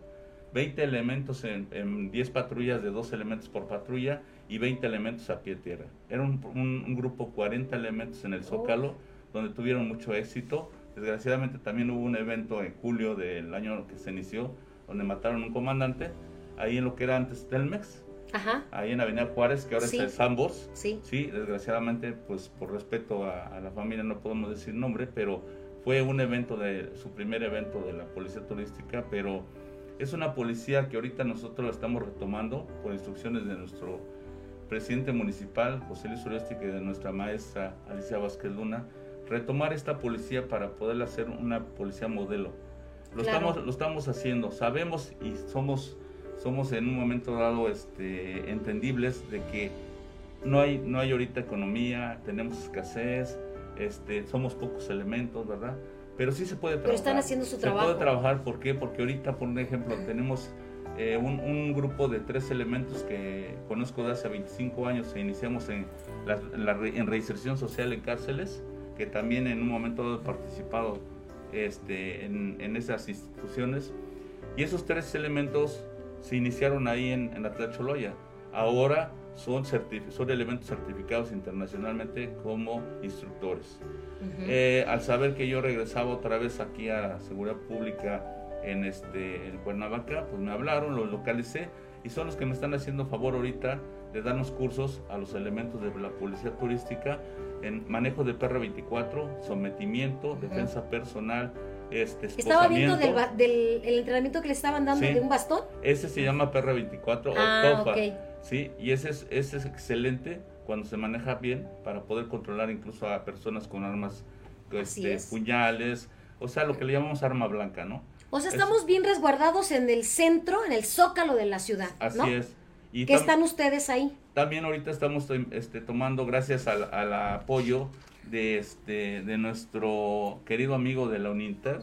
20 elementos en, en 10 patrullas de 2 elementos por patrulla y 20 elementos a pie tierra. Era un, un- un grupo 40 elementos en el Zócalo, donde tuvieron mucho éxito. Desgraciadamente también hubo un evento en julio del año que se inició, donde mataron un comandante, ahí en lo que era antes Telmex, Ajá, ahí en Avenida Juárez, que ahora Sí. es el Sambors. sí. Sí, desgraciadamente, pues por respeto a, a la familia no podemos decir nombre, pero fue un evento de su primer evento de la policía turística, pero es una policía que ahorita nosotros la estamos retomando por instrucciones de nuestro presidente municipal, José Luis Uresti, y de nuestra maestra Alicia Vázquez Luna, retomar esta policía para poder hacer una policía modelo. Lo, Claro. estamos, lo estamos haciendo, sabemos y somos, somos en un momento dado este, entendibles de que no hay, no hay ahorita economía, tenemos escasez, este, somos pocos elementos, ¿verdad? Pero sí se puede trabajar. Pero están haciendo su se trabajo. puede trabajar, ¿por qué? Porque ahorita, por ejemplo, tenemos eh, un, un grupo de tres elementos que conozco de hace 25 años e iniciamos en, la, la en reinserción social en cárceles, que también en un momento he participado este, en, en esas instituciones. Y esos tres elementos se iniciaron ahí en, en Atlacholoya. Ahora son, son elementos certificados internacionalmente como instructores. Ujú. Eh, al saber que yo regresaba otra vez aquí a la seguridad pública en este en Cuernavaca, pues me hablaron, los localicé y son los que me están haciendo favor ahorita de darnos cursos a los elementos de la policía turística en manejo de PR24, sometimiento, Ujú. defensa personal, este Estaba viendo del, del el entrenamiento que le estaban dando Sí. de un bastón. Ese se llama PR24 Ah, o TOFA. ok. Sí, y ese es, ese es excelente cuando se maneja bien para poder controlar incluso a personas con armas, este, es. puñales, o sea, lo que le llamamos arma blanca, ¿no? O sea, Es- estamos bien resguardados en el centro, en el zócalo de la ciudad. Así ¿no? es. Y ¿Qué están ustedes ahí? también ahorita estamos em, este, tomando, gracias al, al apoyo de, este, de nuestro querido amigo de la UNINTER,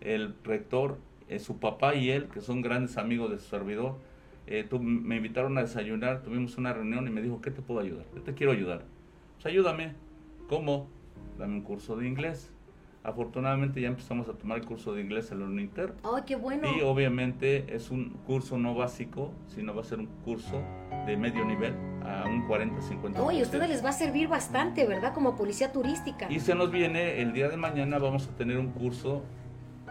el rector, eh, su papá y él, que son grandes amigos de su servidor, eh, tu- me invitaron a desayunar, tuvimos una reunión y me dijo, ¿qué te puedo ayudar? Yo te quiero ayudar. Pues ayúdame. ¿Cómo? Dame un curso de inglés. Afortunadamente ya empezamos a tomar el curso de inglés en la UNINTER. ¡Ay, qué bueno! Y obviamente es un curso no básico, sino va a ser un curso de medio nivel a un 40-50%. Oye, a ustedes les va a servir bastante, ¿verdad? Como policía turística. Y se nos viene, el día de mañana vamos a tener un curso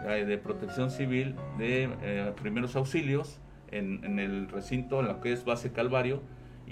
eh, de protección civil de eh, primeros auxilios en, en el recinto, en lo que es base Calvario.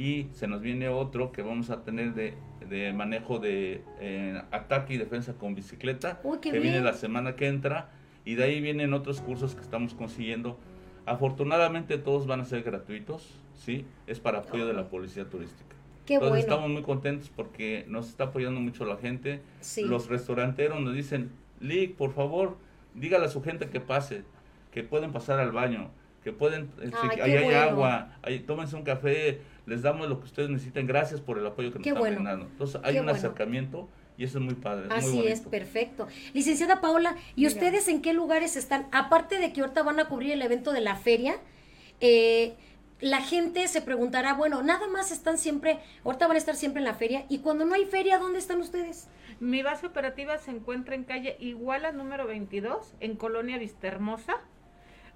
Y se nos viene otro que vamos a tener de, de manejo de eh, ataque y defensa con bicicleta, Uy, que viene bien. la semana que entra. Y de ahí vienen otros cursos que estamos consiguiendo. Afortunadamente todos van a ser gratuitos, ¿sí? Es para apoyo de la policía turística. Qué Entonces bueno. estamos muy contentos porque nos está apoyando mucho la gente. Sí. Los restauranteros nos dicen, Lick, por favor, dígale a su gente que pase, que pueden pasar al baño, que pueden, eh, Ay, qué ahí hay bueno. agua, ahí tómense un café, les damos lo que ustedes necesiten, gracias por el apoyo que nos Qué están bueno. brindando. Entonces hay Qué un bueno. acercamiento y eso es muy padre, muy Así es, perfecto. Licenciada Paola, ¿y ustedes en qué lugares están? Aparte de que ahorita van a cubrir el evento de la feria, eh, la gente se preguntará, bueno, nada más están siempre, ahorita van a estar siempre en la feria, y cuando no hay feria, ¿dónde están ustedes? Mi base operativa se encuentra en calle Iguala número 22, en Colonia Vistahermosa,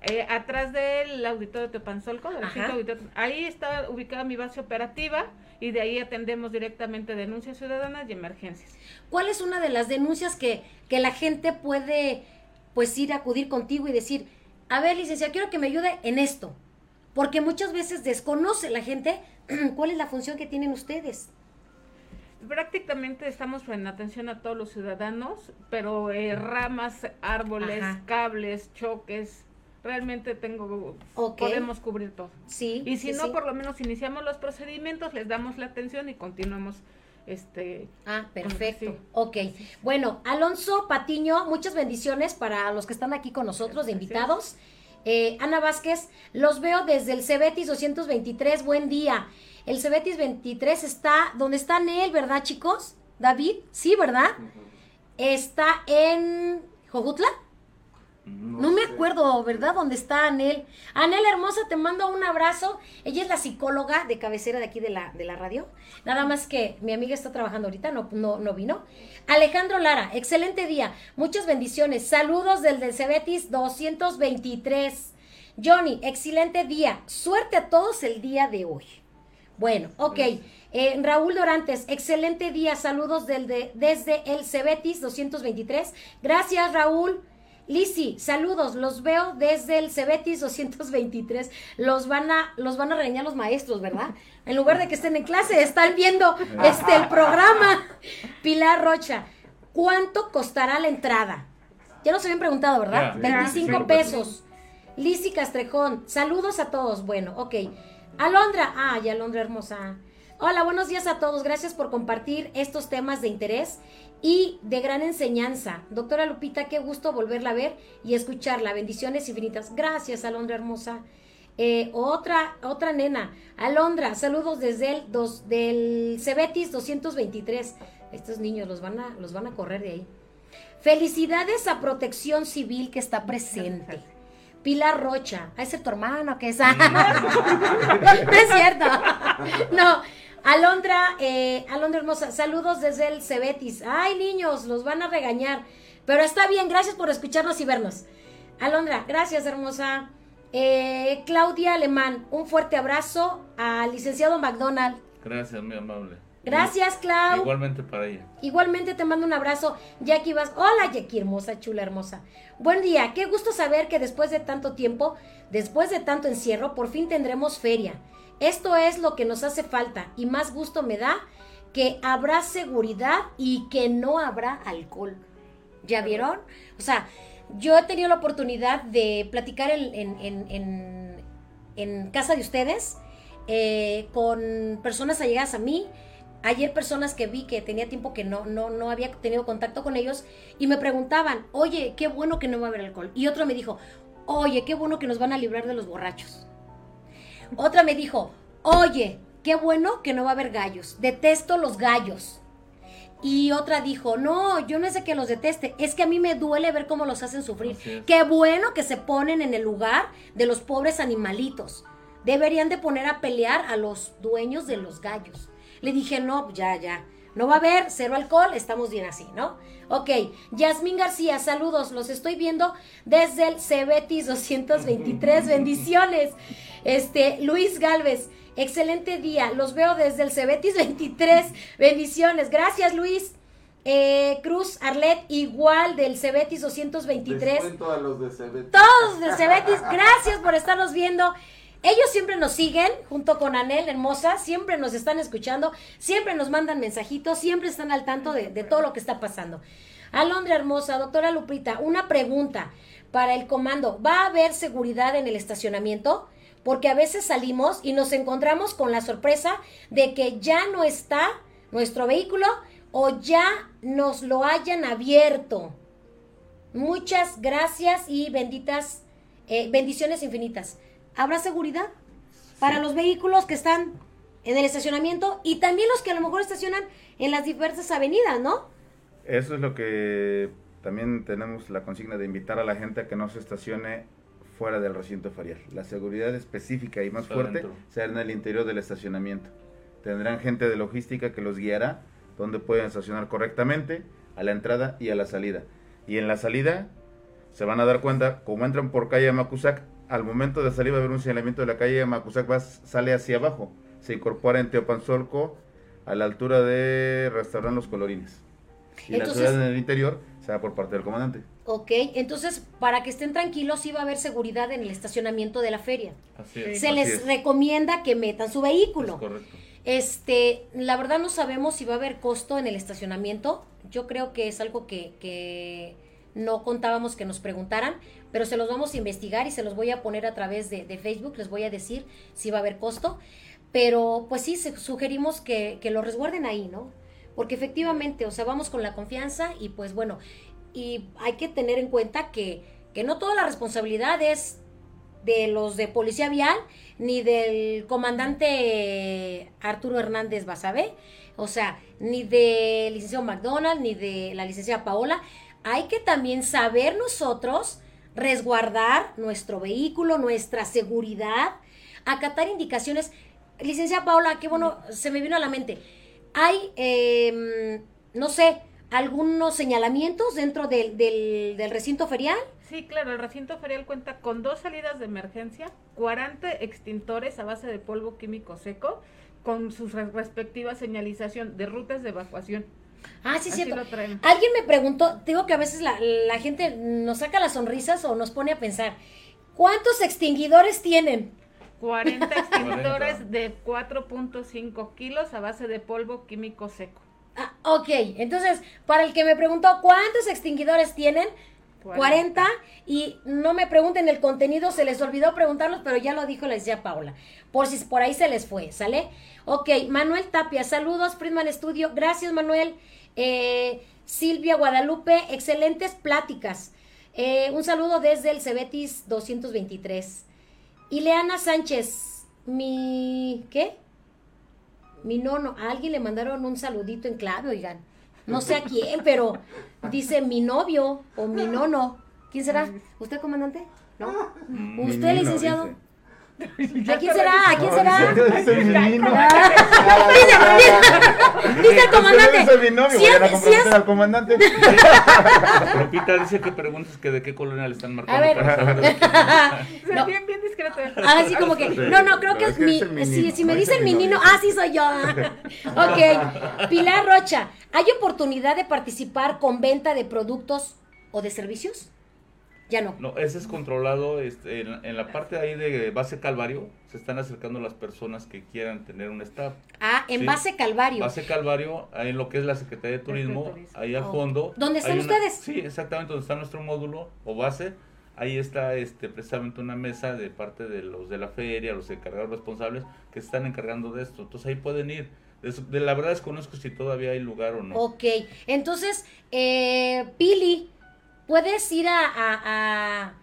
eh, atrás del auditorio Teopanzolco, del auditorio- Ahí está ubicada mi base operativa y de ahí atendemos directamente denuncias ciudadanas y emergencias. ¿Cuál es una de las denuncias que, que la gente puede pues ir a acudir contigo y decir, a ver, licenciada, quiero que me ayude en esto. Porque muchas veces desconoce la gente cuál es la función que tienen ustedes. Prácticamente estamos en atención a todos los ciudadanos, pero eh, ramas, árboles, Ajá. cables, choques, realmente tengo, podemos cubrir todo. Sí. Y si sí, no, sí. por lo menos iniciamos los procedimientos, les damos la atención y continuamos este Ah, perfecto. Sí. Ok. Bueno, Alonso Patiño, muchas bendiciones para los que están aquí con nosotros de invitados. Eh, Ana Vázquez, los veo desde el Cebetis 223. Buen día. El Cebetis 23 está, ¿dónde está Nel, verdad, chicos? David, sí, ¿verdad? Está en Jojutla. No, me acuerdo, ¿verdad? ¿Dónde está Anel? Anel hermosa, te mando un abrazo. Ella es la psicóloga de cabecera de aquí de la, de la radio. Nada más que mi amiga está trabajando ahorita, no, no, no vino. Alejandro Lara, excelente día. Muchas bendiciones. Saludos del del Cebetis 223. Johnny, excelente día. Suerte a todos el día de hoy. Bueno, ok. Eh, Raúl Dorantes, excelente día. Saludos del de, desde el Cebetis 223. Gracias, Raúl. Lisi, saludos, los veo desde el Cebetis 223. Los van a, los van a regañar los maestros, ¿verdad? En lugar de que estén en clase, están viendo este el programa. Pilar Rocha, ¿cuánto costará la entrada? Ya nos habían preguntado, ¿verdad? 25 25 pesos. Lisi Castrejón, saludos a todos. Bueno, ok. Alondra, ay, Alondra hermosa. Hola, buenos días a todos. Gracias por compartir estos temas de interés y de gran enseñanza. Doctora Lupita, qué gusto volverla a ver y escucharla. Bendiciones infinitas. Gracias, Alondra hermosa. Eh, otra, otra nena, Alondra, saludos desde el dos, del Cebetis 223. Estos niños los van a, los van a correr de ahí. Felicidades a Protección Civil que está presente. Pilar Rocha, ¿a ese tu hermano que es? no es cierto. No. Alondra, eh, Alondra hermosa, saludos desde el Cebetis. Ay, niños, los van a regañar. Pero está bien, gracias por escucharnos y vernos. Alondra, gracias, hermosa. Eh, Claudia Alemán, un fuerte abrazo al licenciado McDonald. Gracias, muy amable. Gracias, Clau. Igualmente para ella. Igualmente te mando un abrazo, Jackie Vas. Hola, Jackie, hermosa, chula, hermosa. Buen día, qué gusto saber que después de tanto tiempo, después de tanto encierro, por fin tendremos feria. Esto es lo que nos hace falta y más gusto me da que habrá seguridad y que no habrá alcohol. ¿Ya vieron? O sea, yo he tenido la oportunidad de platicar en, casa de ustedes eh, con personas allegadas a mí. Ayer personas que vi que tenía tiempo que no, no, no había tenido contacto con ellos y me preguntaban, oye, qué bueno que no va a haber alcohol. Y otro me dijo, oye, qué bueno que nos van a librar de los borrachos. Otra me dijo, oye, qué bueno que no va a haber gallos. Detesto los gallos. Y otra dijo, no, yo no es de que los deteste, es que a mí me duele ver cómo los hacen sufrir. Qué bueno que se ponen en el lugar de los pobres animalitos. Deberían de poner a pelear a los dueños de los gallos. Le dije, no, ya, ya. No va a haber cero alcohol, estamos bien así, ¿no? Ok, Yasmín García, saludos, los estoy viendo desde el Cebetis 223, bendiciones. Este, Luis Galvez, excelente día, los veo desde el Cebetis 23, bendiciones, gracias Luis. Eh, Cruz Arlet, igual del Cebetis 223. Descuento a los de Cebet. Todos del Cebetis, gracias por estarnos viendo. Ellos siempre nos siguen, junto con Anel Hermosa, siempre nos están escuchando, siempre nos mandan mensajitos, siempre están al tanto de, todo lo que está pasando. Alondra Hermosa, doctora Lupita, una pregunta para el comando. ¿Va a haber seguridad en el estacionamiento? Porque a veces salimos y nos encontramos con la sorpresa de que ya no está nuestro vehículo o ya nos lo hayan abierto. Muchas gracias y benditas eh, bendiciones infinitas. ¿Habrá seguridad para los vehículos que están en el estacionamiento y también los que a lo mejor estacionan en las diversas avenidas, ¿no? Eso es lo que también tenemos la consigna de invitar a la gente a que no se estacione fuera del recinto ferial. La seguridad específica y más Está fuerte dentro. será en el interior del estacionamiento. Tendrán gente de logística que los guiará donde pueden estacionar correctamente a la entrada y a la salida. Y en la salida se van a dar cuenta, como entran por calle Macusac, al momento de salir va a haber un señalamiento de la calle Macusac, va, sale hacia abajo, se incorpora en Teopanzolco a la altura de Restaurant Los Colorines. Y Entonces- la seguridad en el interior se da por parte del comandante. Ok, entonces para que estén tranquilos sí va a haber seguridad en el estacionamiento de la feria. Así es. Se así les es. recomienda que metan su Es vehículo. correcto. Este, la verdad no sabemos si va a haber costo en el estacionamiento. Yo creo que es algo que, que no contábamos que nos preguntaran, pero se los vamos a investigar y se los voy a poner a través de, de Facebook, les voy a decir si va a haber costo. Pero pues sí, sugerimos que, que lo resguarden ahí, ¿no? Porque efectivamente, o sea, vamos con la confianza y pues bueno, y hay que tener en cuenta que, que no toda la responsabilidad es de los de Policía Vial ni del comandante Arturo Hernández Basabe, o sea, ni del licenciado McDonald, ni de la licenciada Paola. Hay que también saber nosotros resguardar nuestro vehículo, nuestra seguridad, acatar indicaciones. Licenciada Paola, qué bueno, se me vino a la mente. Hay, eh, no sé, algunos señalamientos dentro del, del, del recinto ferial. Sí, claro, el recinto ferial cuenta con dos salidas de emergencia, 40 extintores a base de polvo químico seco, con su re- respectiva señalización de rutas de evacuación. Ah, sí, Así cierto. Alguien me preguntó, digo que a veces la, la gente nos saca las sonrisas o nos pone a pensar, ¿cuántos extinguidores tienen? 40 extintores 40. de 4.5 kilos a base de polvo químico seco. Ah, ok, entonces, para el que me preguntó, ¿cuántos extinguidores tienen? 40. y no me pregunten el contenido, se les olvidó preguntarlos, pero ya lo dijo la decía Paula, por si por ahí se les fue, ¿sale? Ok, Manuel Tapia, saludos, Prisman Studio, gracias Manuel, Eh, Silvia Guadalupe, excelentes pláticas, Eh, un saludo desde el Cebetis 223, Ileana Sánchez, mi, ¿qué? Mi nono, a alguien le mandaron un saludito en clave, oigan. No sé a quién, pero dice mi novio o mi nono. ¿Quién será? ¿Usted, comandante? ¿No? ¿Usted, licenciado? ¿A quién será? ¿A quién será? Dice el comandante. Ese es mi novio, Si vayan a es- si comprometer es- al comandante. Lupita dice que preguntas que de qué colonia le están marcando. A ver. No. Bien, bien discreto. Así como que, no, no, creo que es mi, si, me dicen mi mi nino, novio. ah, sí soy yo. ok, Pilar Rocha, ¿hay oportunidad de participar con venta de productos o de servicios? Ya no. No, ese es controlado este, en, en la parte ahí de base Calvario. Se están acercando las personas que quieran tener un staff. Ah, en Sí. base Calvario. Base Calvario, ahí en lo que es la Secretaría de Turismo, Turismo. ahí al Oh. fondo. ¿Dónde están una- ustedes? Sí, exactamente, donde está nuestro módulo o base. Ahí está este, precisamente una mesa de parte de los de la feria, los encargados responsables que se están encargando de esto. Entonces ahí pueden ir. De la verdad desconozco si todavía hay lugar o no. Ok, entonces, eh, Pili, ¿puedes ir a, a,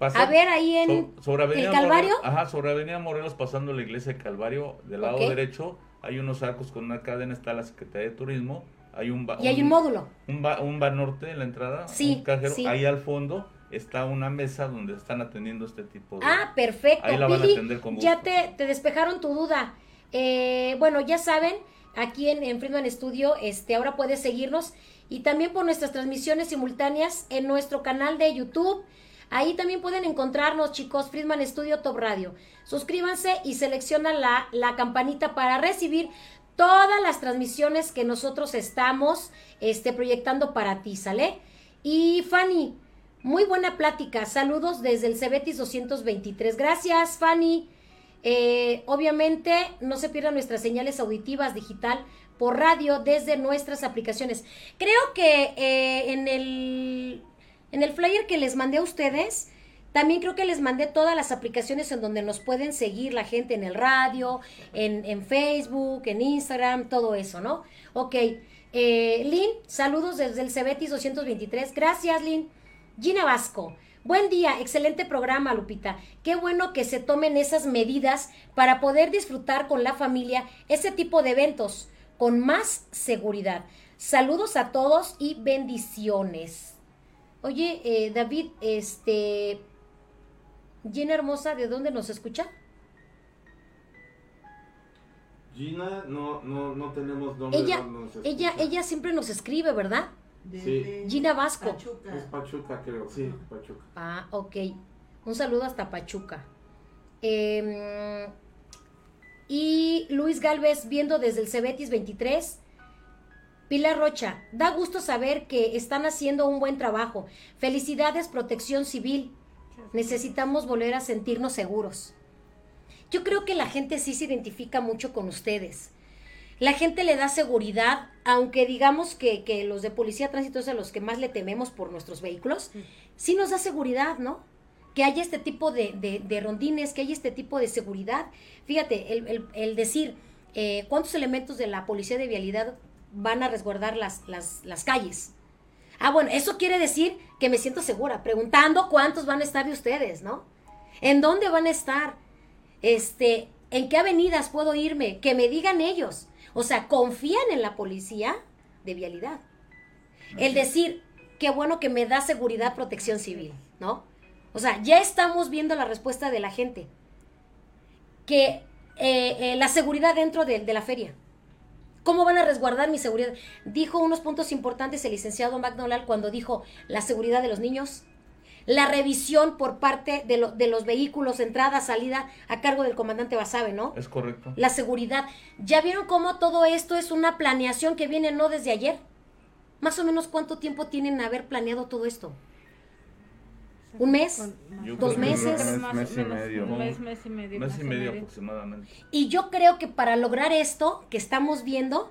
a, a ver ahí en So- sobre Avenida el Calvario? Morelos- ajá, sobre Avenida Morelos, pasando la iglesia de Calvario, del lado derecho, hay unos arcos con una cadena, está la Secretaría de Turismo, hay un... ba- y hay un módulo? Un un bar norte en la entrada, Sí, un cajero, sí. ahí al fondo está una mesa donde están atendiendo este tipo de... Ah, perfecto. Ahí la van a Pili, atender con ya gusto. te, te despejaron tu duda. Eh, bueno, ya saben, aquí en, en Friedman Studio, este, ahora puedes seguirnos y también por nuestras transmisiones simultáneas en nuestro canal de YouTube. Ahí también pueden encontrarnos, chicos, Friedman Studio Top Radio. Suscríbanse y seleccionan la, campanita para recibir todas las transmisiones que nosotros estamos este, proyectando para ti, ¿sale? Y Fanny, muy buena plática. Saludos desde el Cebetis 223. Gracias, Fanny. Eh, obviamente, no se pierdan nuestras señales auditivas digital por radio desde nuestras aplicaciones. Creo que eh, en, el, en el flyer que les mandé a ustedes, también creo que les mandé todas las aplicaciones en donde nos pueden seguir la gente en el radio, en, en Facebook, en Instagram, todo eso, ¿no? Ok. Eh, Lynn, saludos desde el Cebetis 223. Gracias, Lynn. Gina Vasco. Buen día, excelente programa, Lupita. Qué bueno que se tomen esas medidas para poder disfrutar con la familia ese tipo de eventos con más seguridad. Saludos a todos y bendiciones. Oye, eh, David, este, Gina Hermosa, ¿de dónde nos escucha? Gina, no, no, no tenemos nombre. Ella, no nos ella, escucha. ella siempre nos escribe, ¿verdad? Sí. Gina Vasco. Pachuca. Es Pachuca, creo. Sí, Pachuca. Ah, ok. Un saludo hasta Pachuca. Em, y Luis Galvez viendo desde el Cebetis 23. Pilar Rocha, da gusto saber que están haciendo un buen trabajo. Felicidades, protección civil. Necesitamos volver a sentirnos seguros. Yo creo que la gente sí se identifica mucho con ustedes. La gente le da seguridad, aunque digamos que, que los de policía tránsito a los que más le tememos por nuestros vehículos, sí nos da seguridad, ¿no? Que haya este tipo de, de- de rondines, que haya este tipo de seguridad. Fíjate, el, el- el decir eh, cuántos elementos de la policía de vialidad van a resguardar las, las, las calles. Ah, bueno, eso quiere decir que me siento segura, preguntando cuántos van a estar de ustedes, ¿no? ¿En dónde van a estar? Este, ¿en qué avenidas puedo irme? Que me digan ellos. O sea, confían en la policía de vialidad. El decir, qué bueno que me da seguridad protección civil, ¿no? O sea, ya estamos viendo la respuesta de la gente. Que eh, eh, la seguridad dentro de, de la feria. ¿Cómo van a resguardar mi seguridad? Dijo unos puntos importantes el licenciado McDonald cuando dijo la seguridad de los niños, la revisión por parte de, lo- de los vehículos, entrada, salida, a cargo del comandante Basabe, ¿no? Es correcto. La seguridad. ¿Ya vieron cómo todo esto es una planeación que viene no desde ayer? Más o menos cuánto tiempo tienen haber planeado todo esto. ¿Un mes? Yo ¿Dos meses? un Más o mes y menos, medio. Un mes, mes y medio. Mes más y medio aproximadamente. Y yo creo que para lograr esto que estamos viendo,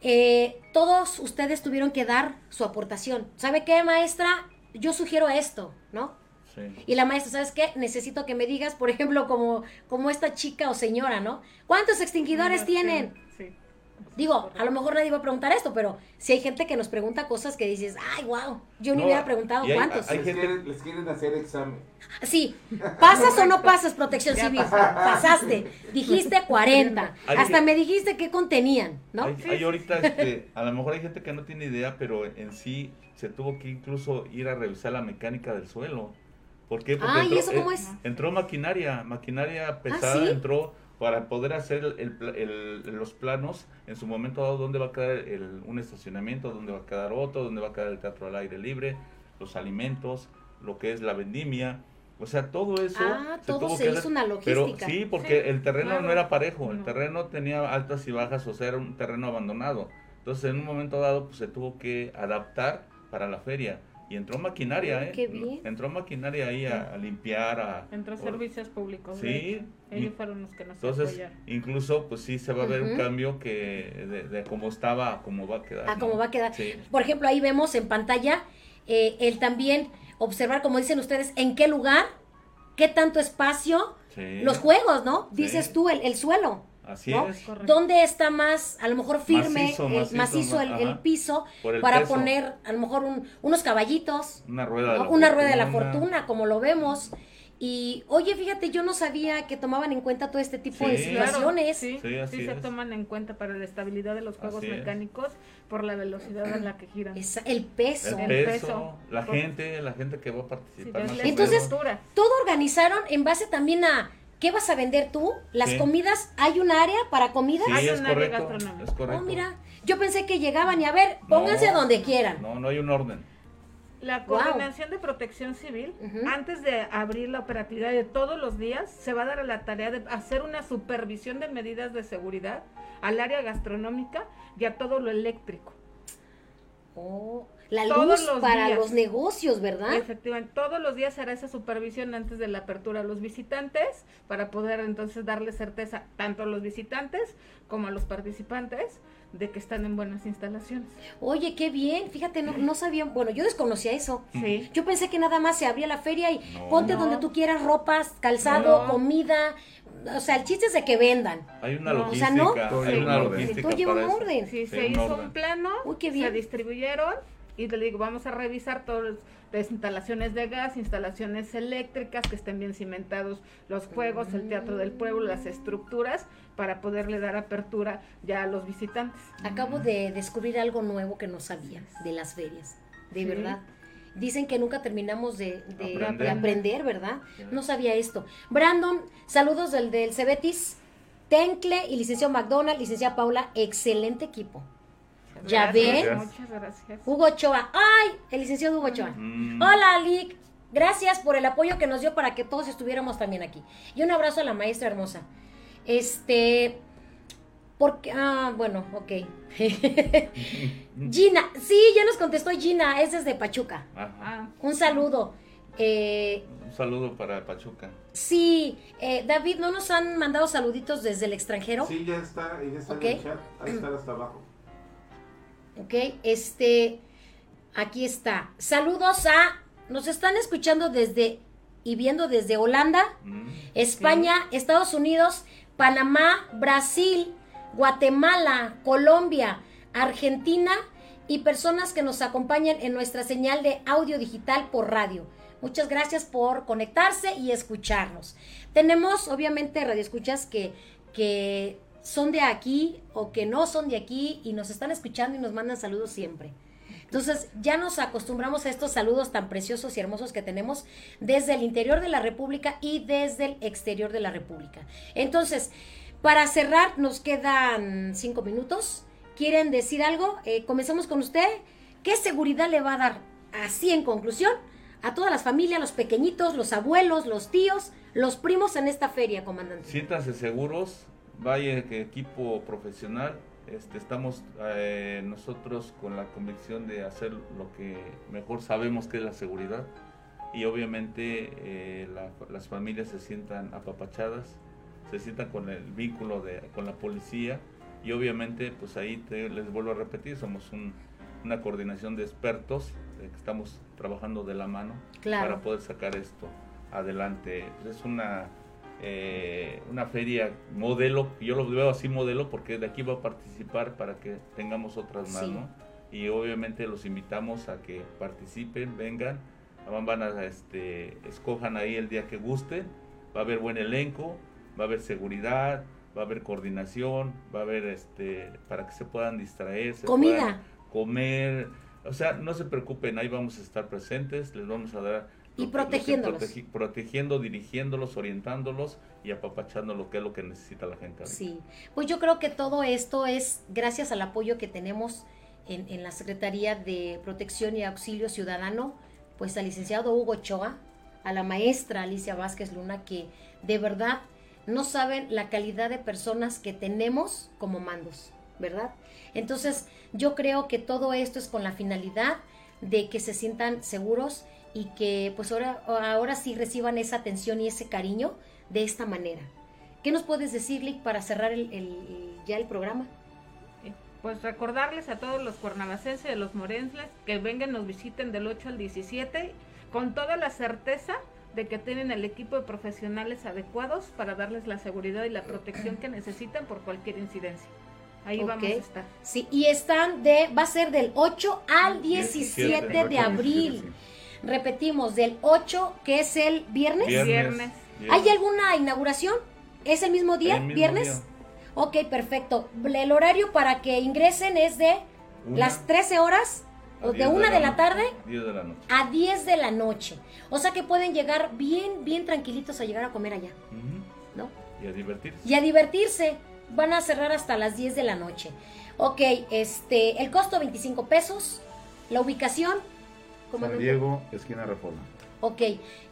eh, todos ustedes tuvieron que dar su aportación. ¿Sabe qué, maestra? Yo sugiero esto, ¿no? Sí. Y la maestra, ¿sabes qué? Necesito que me digas, por ejemplo, como, como esta chica o señora, ¿no? ¿Cuántos extinguidores tienen? Sí. Digo, a lo mejor nadie va a preguntar esto, pero si hay gente que nos pregunta cosas que dices, ay, wow, yo ni No, hubiera preguntado hay- cuántos. hay Les gente- quieren, les quieren hacer examen. Sí, ¿pasas o no pasas protección civil? Pasaste, dijiste 40, Hay hasta que- me dijiste qué contenían, ¿no? Hay, hay ahorita, este, a lo mejor hay gente que no tiene idea, pero en sí se tuvo que incluso ir a revisar la mecánica del suelo. ¿Por qué? Porque Ay, entró, ¿eso cómo eh, es? entró maquinaria, maquinaria pesada, ¿sí? entró para poder hacer el- el pla- el- los planos en su momento dado dónde va a quedar el- un estacionamiento, dónde va a quedar otro, dónde va a quedar el teatro al aire libre, los alimentos, lo que es la vendimia. O sea, todo eso Ah, todo tuvo se que hizo hacer. una Pero logística. sí, porque Sí, el terreno claro. no era parejo, el No. terreno tenía altas y bajas, o sea, era un terreno abandonado. Entonces, en un momento dado, pues se tuvo que adaptar para la feria. Y entró maquinaria, ¿eh? qué bien. Entró maquinaria ahí a, a limpiar, a... Entró por- servicios públicos. Sí, Ellos fueron los que nos Entonces, apoyaron. incluso, pues sí se va a ver un cambio que de, de cómo estaba a cómo va a quedar. ¿no? cómo va a quedar. Sí. Por ejemplo, ahí vemos en pantalla eh, el también observar, como dicen ustedes, en qué lugar, qué tanto espacio, Sí. los juegos, ¿no? Sí. Dices tú, el, el suelo. Así ¿no? es. Correcto. ¿Dónde está más, a lo mejor firme, Macizo, el macizo, macizo, el, piso, para peso. poner a lo mejor un- unos caballitos, Una rueda de ¿no? la una rueda de la fortuna, como lo vemos? Y, oye, fíjate, yo no sabía que tomaban en cuenta todo este tipo de Sí. situaciones. sí, Sí, así sí se es. toman en cuenta para la estabilidad de los juegos Así es. mecánicos por la velocidad en la que giran. Esa- el peso. El El peso, peso. la Por- gente, la gente que va a Sí, participar. Entonces-. Todo organizaron en base también a qué vas a vender tú, las Sí. comidas, hay un área para comidas. Sí, Hay es un área gastronómica. es correcto. Oh, mira, yo pensé que llegaban y a ver, pónganse No, donde quieran. No, no hay un orden. La Wow. coordinación de protección civil, antes de abrir la operatividad de todos los días, se va a dar a la tarea de hacer una supervisión de medidas de seguridad al área gastronómica y a todo lo eléctrico. Oh, la Todos luz los para días. los negocios, ¿verdad? Efectivamente, todos los días será esa supervisión antes de la apertura a los visitantes para poder entonces darle certeza tanto a los visitantes como a los participantes de que están en buenas instalaciones. Oye, qué bien, fíjate, no, no sabía, bueno, yo desconocía eso. Sí. Yo pensé que nada más se abría la feria y No. ponte No. donde tú quieras, ropas, calzado, No. comida. O sea, el chiste es de que vendan. Hay una No, o logística, sea, ¿no? hay una logística todo lleva un orden. Sí, Sí, se un hizo orden. un plano, Uy, qué se bien. distribuyeron y le digo, vamos a revisar todas las instalaciones de gas, instalaciones eléctricas, que estén bien cimentados los juegos, el teatro del pueblo, las estructuras, para poderle dar apertura ya a los visitantes. Acabo de descubrir algo nuevo que no sabía de las ferias, de Sí. verdad. Dicen que nunca terminamos de, de- de aprender. Aprender. ¿verdad? No sabía esto. Brandon, saludos del, del Cebetis, Tencle y licenciado McDonald, licenciada Paula, excelente equipo. Ya Gracias, ven. Muchas gracias. Hugo Ochoa, ¡ay! El licenciado Hugo Ochoa. Mm. Hola, Lick. Gracias por el apoyo que nos dio para que todos estuviéramos también aquí. Y un abrazo a la maestra hermosa. Este, Porque, ah, bueno, ok. Gina, sí, ya nos contestó Gina, es desde Pachuca. Ajá. Ah, Un saludo. Eh, Un saludo para Pachuca. sí, eh, David, ¿no nos han mandado saluditos desde el extranjero? Sí, ya está, ya está Ok. en el chat. Ahí está hasta abajo. Ok, este, aquí está. Saludos a, nos están escuchando desde y viendo desde Holanda, Mm. España, Estados Unidos, Panamá, Brasil, Guatemala, Colombia, Argentina y personas que nos acompañan en nuestra señal de audio digital por radio. Muchas gracias por conectarse y escucharnos. Tenemos, obviamente, radioescuchas que, que son de aquí o que no son de aquí y nos están escuchando y nos mandan saludos siempre. Entonces ya nos acostumbramos a estos saludos tan preciosos y hermosos que tenemos desde el interior de la República y desde el exterior de la República. Entonces, para cerrar, nos quedan cinco minutos. ¿Quieren decir algo? Eh, comenzamos con usted. ¿Qué seguridad le va a dar, así en conclusión, a todas las familias, los pequeñitos, los abuelos, los tíos, los primos en esta feria, comandante? Siéntanse seguros, vaya que equipo profesional. Este, estamos eh, nosotros con la convicción de hacer lo que mejor sabemos que es la seguridad y obviamente eh, la- las familias se sientan apapachadas, se sientan con el vínculo de, con la policía y obviamente pues ahí te- les vuelvo a repetir, somos un- una coordinación de expertos eh, que estamos trabajando de la mano Claro. para poder sacar esto adelante. Pues es una eh, una feria modelo, yo lo veo así modelo porque de aquí va a participar para que tengamos otras más, Sí. ¿no? Y obviamente los invitamos a que participen, vengan, van a este escojan ahí el día que gusten, va a haber buen elenco, va a haber seguridad, va a haber coordinación, va a haber este para que se puedan distraer, se Comida. puedan comer, o sea, no se preocupen, ahí vamos a estar presentes, les vamos a dar Y protegiéndolos. protegi- protegiendo, dirigiéndolos, orientándolos y apapachando lo que es lo que necesita la gente. ahorita. Sí, pues yo creo que todo esto es gracias al apoyo que tenemos en, en la Secretaría de Protección y Auxilio Ciudadano, pues al licenciado Hugo Ochoa, a la maestra Alicia Vázquez Luna, que de verdad no saben la calidad de personas que tenemos como mandos, ¿verdad? Entonces yo creo que todo esto es con la finalidad de que se sientan seguros y que pues ahora, ahora sí reciban esa atención y ese cariño de esta manera. ¿Qué nos puedes decir, Lick, para cerrar el, el- ya el programa? Pues recordarles a todos los cuernavacenses y a los morenses que vengan, nos visiten del 8 al 17 con toda la certeza de que tienen el equipo de profesionales adecuados para darles la seguridad y la protección que necesitan por cualquier incidencia. Ahí vamos a estar. Sí, y están de, va a ser del 8 al 17 de 17, abril. sí. Repetimos, del 8, que es el viernes. Viernes. ¿Hay alguna inauguración? ¿Es el mismo día? El mismo ¿Viernes? día. Ok, perfecto. El horario para que ingresen es de Una las 13 horas, o de 10 una de la tarde 10 de la noche. a 10 de la noche. O sea que pueden llegar bien, bien tranquilitos a llegar a comer allá. ¿no? Y a divertirse. y a divertirse. Van a cerrar hasta las 10 de la noche. Ok, este, el costo 25 pesos, la ubicación, ¿cómo San? Diego, esquina Reforma. Ok,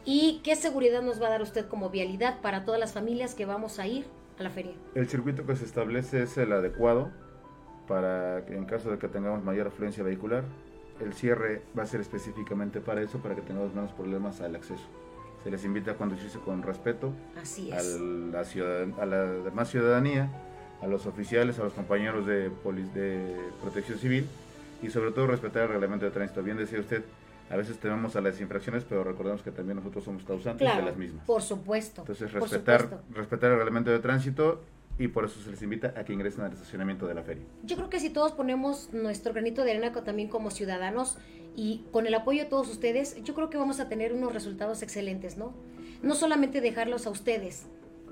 ¿y qué seguridad nos va a dar usted como vialidad para todas las familias que vamos a ir a la feria? El circuito que se establece es el adecuado para que en caso de que tengamos mayor afluencia vehicular, el cierre va a ser específicamente para eso, para que tengamos menos problemas al acceso. Se les invita a conducirse con respeto Así a es. la, ciudadan- a la demás ciudadanía, a los oficiales, a los compañeros de, de protección civil y sobre todo respetar el reglamento de tránsito. Bien decía usted, a veces tememos a las infracciones, pero recordemos que también nosotros somos causantes de las mismas. por supuesto. Entonces respetar, supuesto. respetar el reglamento de tránsito y por eso se les invita a que ingresen al estacionamiento de la feria. Yo creo que si todos ponemos nuestro granito de arena también como ciudadanos y con el apoyo de todos ustedes, yo creo que vamos a tener unos resultados excelentes, ¿no? No solamente dejarlos a ustedes,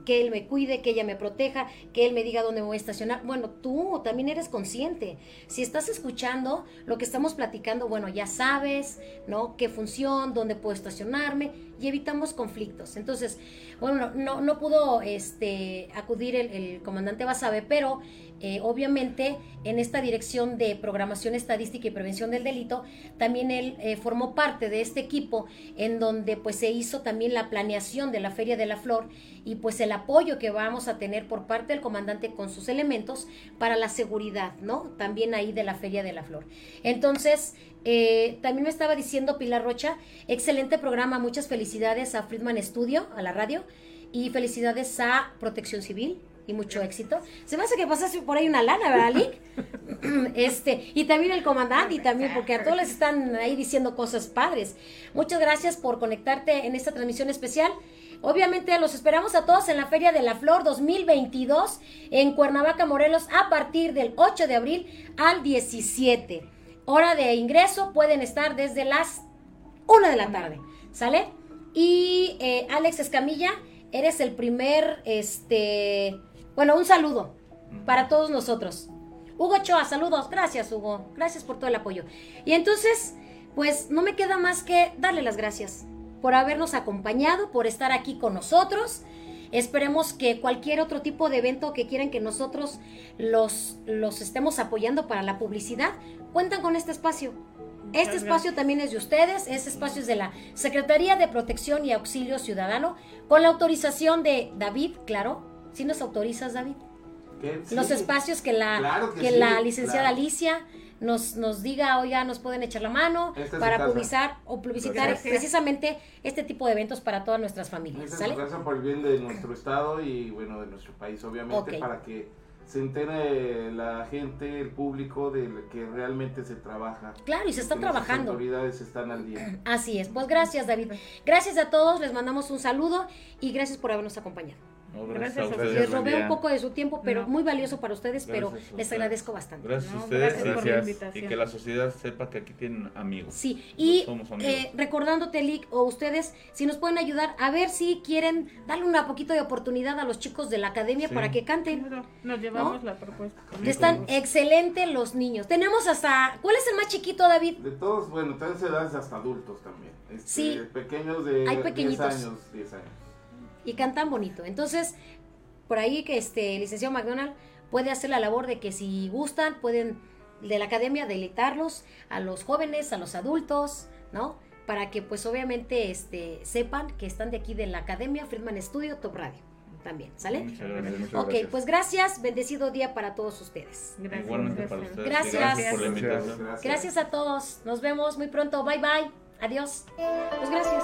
que él me cuide, que ella me proteja, que él me diga dónde voy a estacionar. Bueno, tú también eres consciente. Si estás escuchando lo que estamos platicando, bueno, ya sabes, ¿no? Qué función, dónde puedo estacionarme y evitamos conflictos. Entonces, bueno, no, no pudo este, acudir el, comandante Basabe, pero eh, obviamente en esta dirección de programación estadística y prevención del delito, también él eh, formó parte de este equipo en donde pues se hizo también la planeación de la Feria de la Flor y pues el apoyo que vamos a tener por parte del comandante con sus elementos para la seguridad, ¿no? También ahí de la Feria de la Flor. Entonces, eh, también me estaba diciendo Pilar Rocha, excelente programa, muchas felicidades a Friedman Studio, a la radio, y felicidades a Protección Civil, y mucho éxito. Se me hace que pasase por ahí una lana, ¿verdad, Lick? este, y también el comandante, y también porque a todos les están ahí diciendo cosas padres. Muchas gracias por conectarte en esta transmisión especial. Obviamente los esperamos a todos en la Feria de la Flor 2022 en Cuernavaca, Morelos, a partir del 8 de abril al 17. Hora de ingreso pueden estar desde las 1 de la tarde, ¿sale? Y eh, Alex Escamilla, eres el primer, este, bueno, un saludo para todos nosotros. Hugo Choa, saludos. Gracias, Hugo. Gracias por todo el apoyo. Y entonces, pues no me queda más que darle las gracias por habernos acompañado, por estar aquí con nosotros. Esperemos que cualquier otro tipo de evento que quieran que nosotros los, los estemos apoyando para la publicidad, cuentan con este espacio. Este espacio también es de ustedes, este espacio es de la Secretaría de Protección y Auxilio Ciudadano, con la autorización de David, claro. Si nos autorizas, David? Los espacios que la, que, la licenciada Alicia nos, nos diga, oiga, nos pueden echar la mano para publicar o publicitar precisamente este tipo de eventos para todas nuestras familias. ¿sale? por el bien de nuestro estado y bueno, de nuestro país, obviamente, para que se entere la gente, el público, de que realmente se trabaja. Claro, y se está trabajando. Las autoridades están al día. Así es. Pues gracias, David. Gracias a todos, les mandamos un saludo y gracias por habernos acompañado gracias, a ustedes. Les robé un poco de su tiempo, pero muy valioso para ustedes, pero les agradezco bastante. Gracias a ustedes gracias y que la sociedad sepa que aquí tienen amigos. Sí, y eh, recordándote, Lick, o ustedes, si nos pueden ayudar, a ver si quieren darle un poquito de oportunidad a los chicos de la academia para que canten. nos llevamos la propuesta. Están excelentes los niños. Tenemos hasta, ¿cuál es el más chiquito, David? De todos, bueno, tenemos edades hasta adultos también. Este, sí. Pequeños de Hay 10 años, 10 años y cantan bonito. Entonces, por ahí que este licenciado McDonald puede hacer la labor de que si gustan, pueden de la academia deleitarlos a los jóvenes, a los adultos, ¿no? Para que pues obviamente este, sepan que están de aquí de la academia Friedman Studio Top Radio también, ¿sale? Muchas gracias. Muchas ok, pues gracias, bendecido día para todos ustedes. Gracias. Igualmente para ustedes. Gracias. Gracias por la invitación. Gracias a todos. Nos vemos muy pronto. Bye bye. Adiós. Pues gracias.